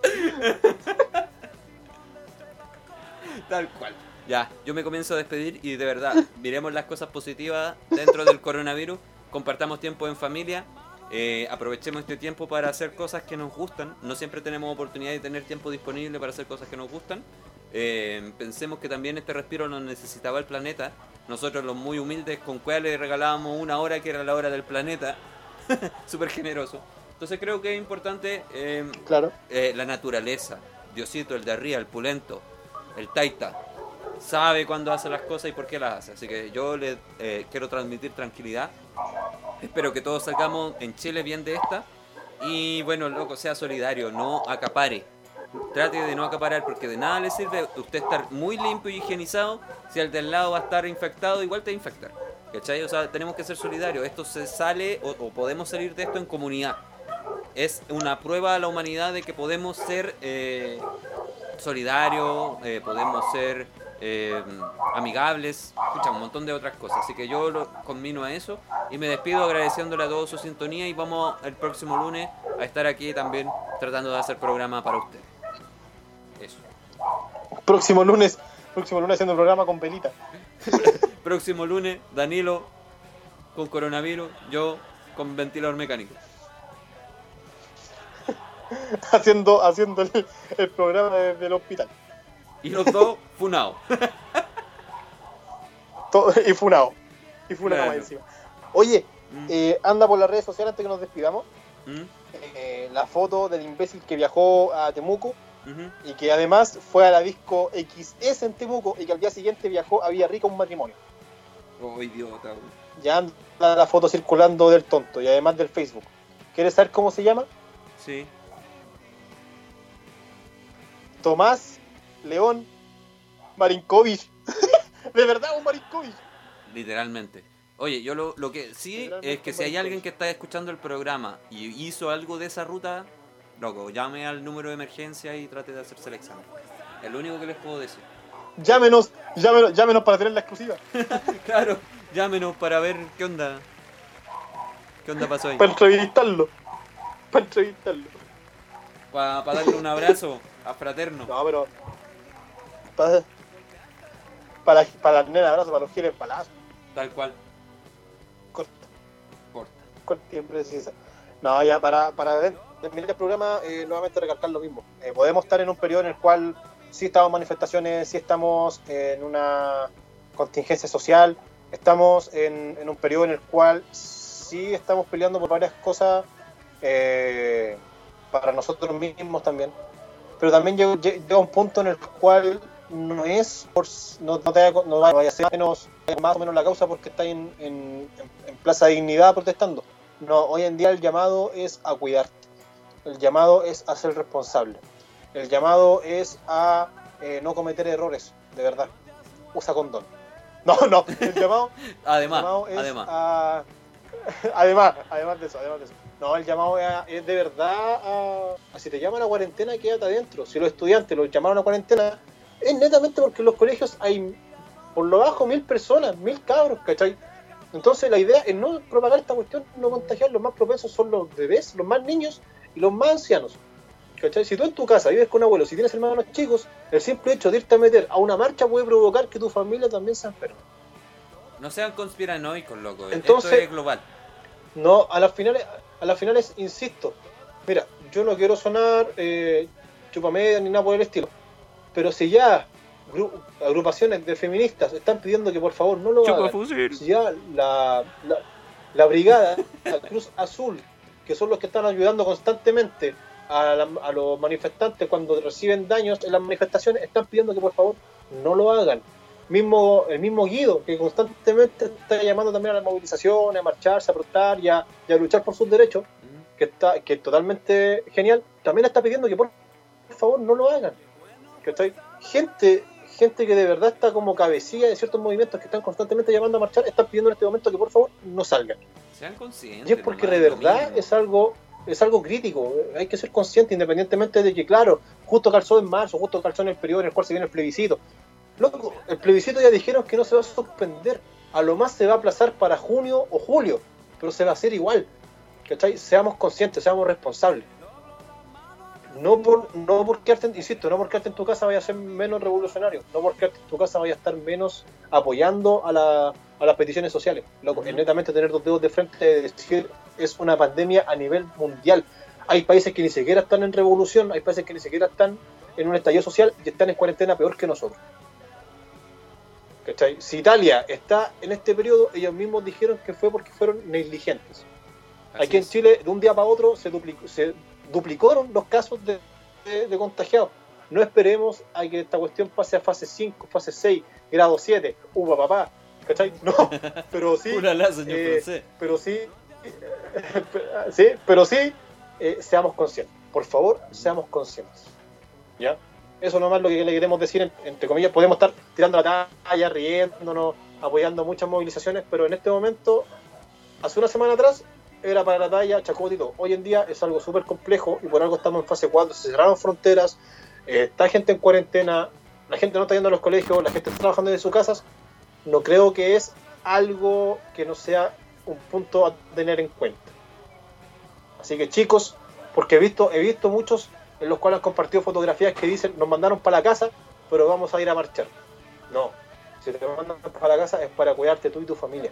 Tal cual. Ya, yo me comienzo a despedir y de verdad, miremos las cosas positivas dentro del coronavirus, compartamos tiempo en familia, eh, aprovechemos este tiempo para hacer cosas que nos gustan, no siempre tenemos oportunidad de tener tiempo disponible para hacer cosas que nos gustan, Eh, pensemos que también este respiro lo necesitaba el planeta, nosotros los muy humildes con cuál le regalábamos una hora que era la hora del planeta, súper generoso, entonces creo que es importante... eh, Claro. eh, la naturaleza, Diosito, el de arriba, el pulento, el taita, sabe cuándo hace las cosas y por qué las hace. Así que yo le quiero transmitir tranquilidad. Espero que todos salgamos en Chile bien de esta. Y bueno, loco, sea solidario, no acapare. Trate de no acaparar porque de nada le sirve usted estar muy limpio y higienizado. Si el del lado va a estar infectado, igual te va a infectar. ¿Cachai? O sea, tenemos que ser solidarios. Esto se sale o, o podemos salir de esto en comunidad es una prueba a la humanidad de que podemos ser eh, solidarios, eh, podemos ser eh, amigables, escucha, un montón de otras cosas. Así que yo lo combino a eso y me despido agradeciéndole a todos su sintonía y vamos el próximo lunes a estar aquí también tratando de hacer programa para ustedes. Eso. Próximo lunes, próximo lunes haciendo el programa con Pelita. Próximo lunes, Danilo con coronavirus, yo con ventilador mecánico. haciendo, haciendo el, el programa desde el hospital. Y los dos funados. Y funado. Y funado Claro. encima. Oye, Mm. eh, anda por las redes sociales antes que nos despidamos. ¿Mm? eh, la foto del imbécil que viajó a Temuco y que además fue a la disco XS en Temuco y que al día siguiente viajó a Villarrica a un matrimonio. Oh, idiota. Ya anda la foto circulando del tonto y además del Facebook. ¿Quieres saber cómo se llama? Sí. Tomás León Marinkovic. de verdad, un Marinkovic. Literalmente. Oye, yo lo, lo que sí es que si hay alguien que está escuchando el programa y hizo algo de esa ruta, loco, llame al número de emergencia y trate de hacerse el examen. Es lo único que les puedo decir. Llámenos, llámenos, llámenos para tener la exclusiva. Claro, llámenos para ver qué onda. ¿Qué onda pasó ahí? Para entrevistarlo. Para entrevistarlo. Para darle un abrazo a fraterno. No, pero. Para, para, para tener abrazo, para los giles palazos. Tal cual. Corta, Corta. corta y precisa. No, ya para, para terminar el programa, eh, nuevamente recalcar lo mismo. Eh, podemos estar en un periodo en el cual sí estamos en manifestaciones, sí estamos en una contingencia social, estamos en, en un periodo en el cual sí estamos peleando por varias cosas eh, para nosotros mismos también. pero también llega, llega un punto en el cual no es por no, no te no vaya a ser menos, más o menos la causa porque está en, en, en Plaza Dignidad protestando. No, hoy en día el llamado es a cuidarte. El llamado es a ser responsable. El llamado es a eh, no cometer errores, de verdad. Usa condón. No, no, el llamado, el Además, llamado es además. a- además, además de eso, además de eso. No, el llamado es, de verdad a, a si te llaman a cuarentena, quédate adentro. Si los estudiantes los llamaron a cuarentena, es netamente porque en los colegios hay por lo bajo mil personas, mil cabros, ¿cachai? Entonces la idea es no propagar esta cuestión, no contagiar. Los más propensos son los bebés, los más niños y los más ancianos. ¿Cachai? Si tú en tu casa vives con un abuelo, si tienes hermanos chicos, el simple hecho de irte a meter a una marcha puede provocar que tu familia también se enferme. No sean conspiranoicos, loco. Entonces- Esto es global. No, a las finales, a las finales, insisto, mira, yo no quiero sonar eh, chupamedia ni nada por el estilo, pero si ya gru- agrupaciones de feministas están pidiendo que por favor no lo hagan, si ya la, la, la brigada, la Cruz Azul, que son los que están ayudando constantemente a, la- a los manifestantes cuando reciben daños en las manifestaciones, están pidiendo que por favor no lo hagan. Mismo, el mismo Guido, que constantemente está llamando también a las movilizaciones, a marcharse, a protestar y a, y a luchar por sus derechos, Mm. que está que es totalmente genial, también está pidiendo que por favor no lo hagan. ¿Cachai? Gente, gente que de verdad está como cabecilla de ciertos movimientos que están constantemente llamando a marchar, están pidiendo en este momento que por favor no salgan. Sean conscientes. Y es porque de verdad es algo es algo crítico, hay que ser consciente independientemente de que, claro, justo calzó en marzo, justo calzó en el periodo en el cual se viene el plebiscito. Loco, el plebiscito ya dijeron que no se va a suspender, a lo más se va a aplazar para junio o julio, pero se va a hacer igual. ¿Cachai? Seamos conscientes, seamos responsables. No por, no por quedarte, insisto, no por quedarte en tu casa vaya a ser menos revolucionario, no por quedarte en tu casa vaya a estar menos apoyando a, la- a las peticiones sociales. Loco, es netamente tener dos dedos de frente de decir es una pandemia a nivel mundial. Hay países que ni siquiera están en revolución, hay países que ni siquiera están en un estallido social y están en cuarentena peor que nosotros. ¿Cachai? Si Italia está en este periodo, ellos mismos dijeron que fue porque fueron negligentes. Así Aquí en. Chile, de un día para otro, se, duplicó- se duplicaron los casos de, de- de contagiados. No esperemos a que esta cuestión pase a fase 5, fase 6, grado 7, uva papá, ¿cachai? No, pero sí, Ulala, señor eh, pero sí, sí, pero sí, eh, seamos conscientes. Por favor, seamos conscientes. ¿Ya? Eso nomás lo que le queremos decir, en- entre comillas, podemos estar tirando la talla, riéndonos, apoyando muchas movilizaciones, pero en este momento, hace una semana atrás, era para la talla, chacotito. Hoy en día es algo súper complejo y por algo estamos en fase 4, se cerraron fronteras, eh, está gente en cuarentena, la gente no está yendo a los colegios, la gente está trabajando desde sus casas. No creo que es algo que no sea un punto a tener en cuenta. Así que chicos, porque he visto, he visto muchos en los cuales han compartido fotografías que dicen nos mandaron para la casa, pero vamos a ir a marchar. No, si te mandan para la casa es para cuidarte tú y tu familia.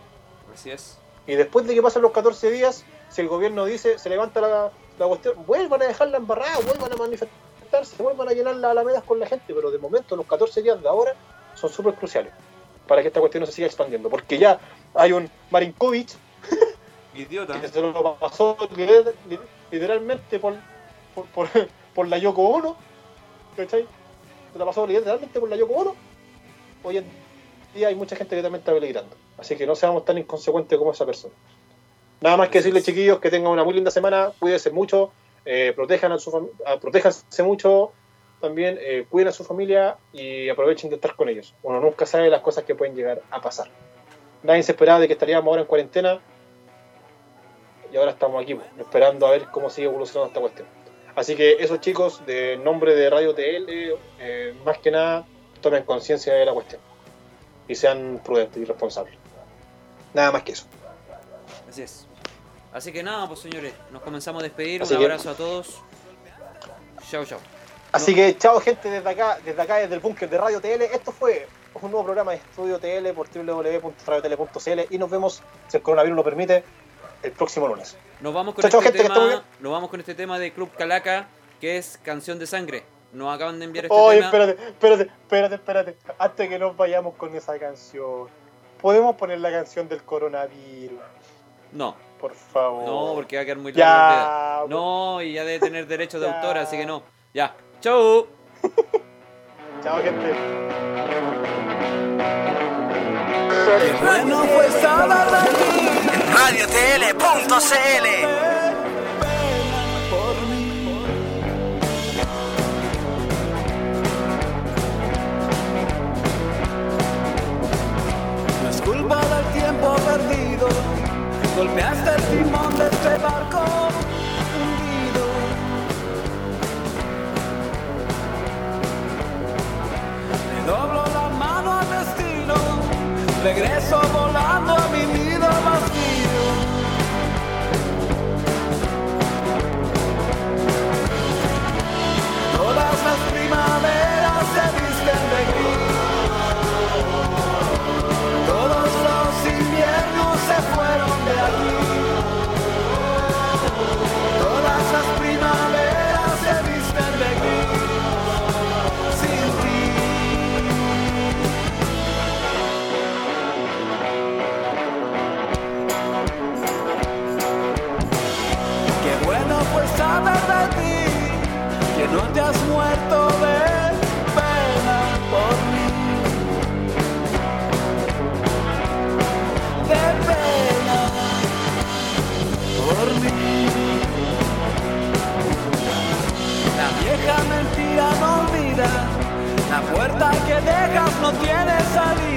Así es. Y después de que pasen los 14 días, si el gobierno dice, se levanta la, la cuestión, vuelvan a dejarla embarrada, vuelvan a manifestarse, vuelvan a llenar las alamedas con la gente, pero de momento los 14 días de ahora son súper cruciales para que esta cuestión no se siga expandiendo, porque ya hay un Marinkovic Idiota. que se lo pasó literal- literalmente por, por, por, por la Yoko Ono, ¿cachai? Se la pasó literalmente por la Yoko Ono. Hoy en día hay mucha gente que también está peligrando. Así que no seamos tan inconsecuentes como esa persona. Nada más que decirles, chiquillos, que tengan una muy linda semana, cuídense mucho, eh, protejan a su ah, protéjanse mucho, también eh, cuiden a su familia y aprovechen de estar con ellos. Uno nunca sabe las cosas que pueden llegar a pasar. Nadie se esperaba de que estaríamos ahora en cuarentena y ahora estamos aquí, pues, esperando a ver cómo sigue evolucionando esta cuestión. Así que esos chicos, de nombre de Radio TL, eh, más que nada, tomen conciencia de la cuestión y sean prudentes y responsables. Nada más que eso. Así es. Así que nada, pues señores, nos comenzamos a despedir. Así un que- abrazo a todos. Chao, chao. Así que chao gente desde acá, desde acá, desde el búnker de Radio TL. Esto fue un nuevo programa de Estudio TL por www.radiotl.cl y nos vemos, si el coronavirus lo permite, el próximo lunes. Nos vamos con Chao, este tema. Nos vamos con este tema de Club Calaca, que es Canción de Sangre. Nos acaban de enviar este Oye, tema. espérate, espérate, espérate, espérate. Antes que nos vayamos con esa canción, ¿podemos poner la canción del coronavirus? No, Por favor. no, porque va a quedar muy larga. No, y ya debe tener derechos de Ya. autor, así que no. Ya, Chao. Chao, gente. Bueno, Golpeaste el timón de este barco hundido. Le doblo la mano al destino. Regreso volando te has muerto de pena por mí. De pena por mí. La vieja mentira no olvida, la puerta que dejas no tiene salida.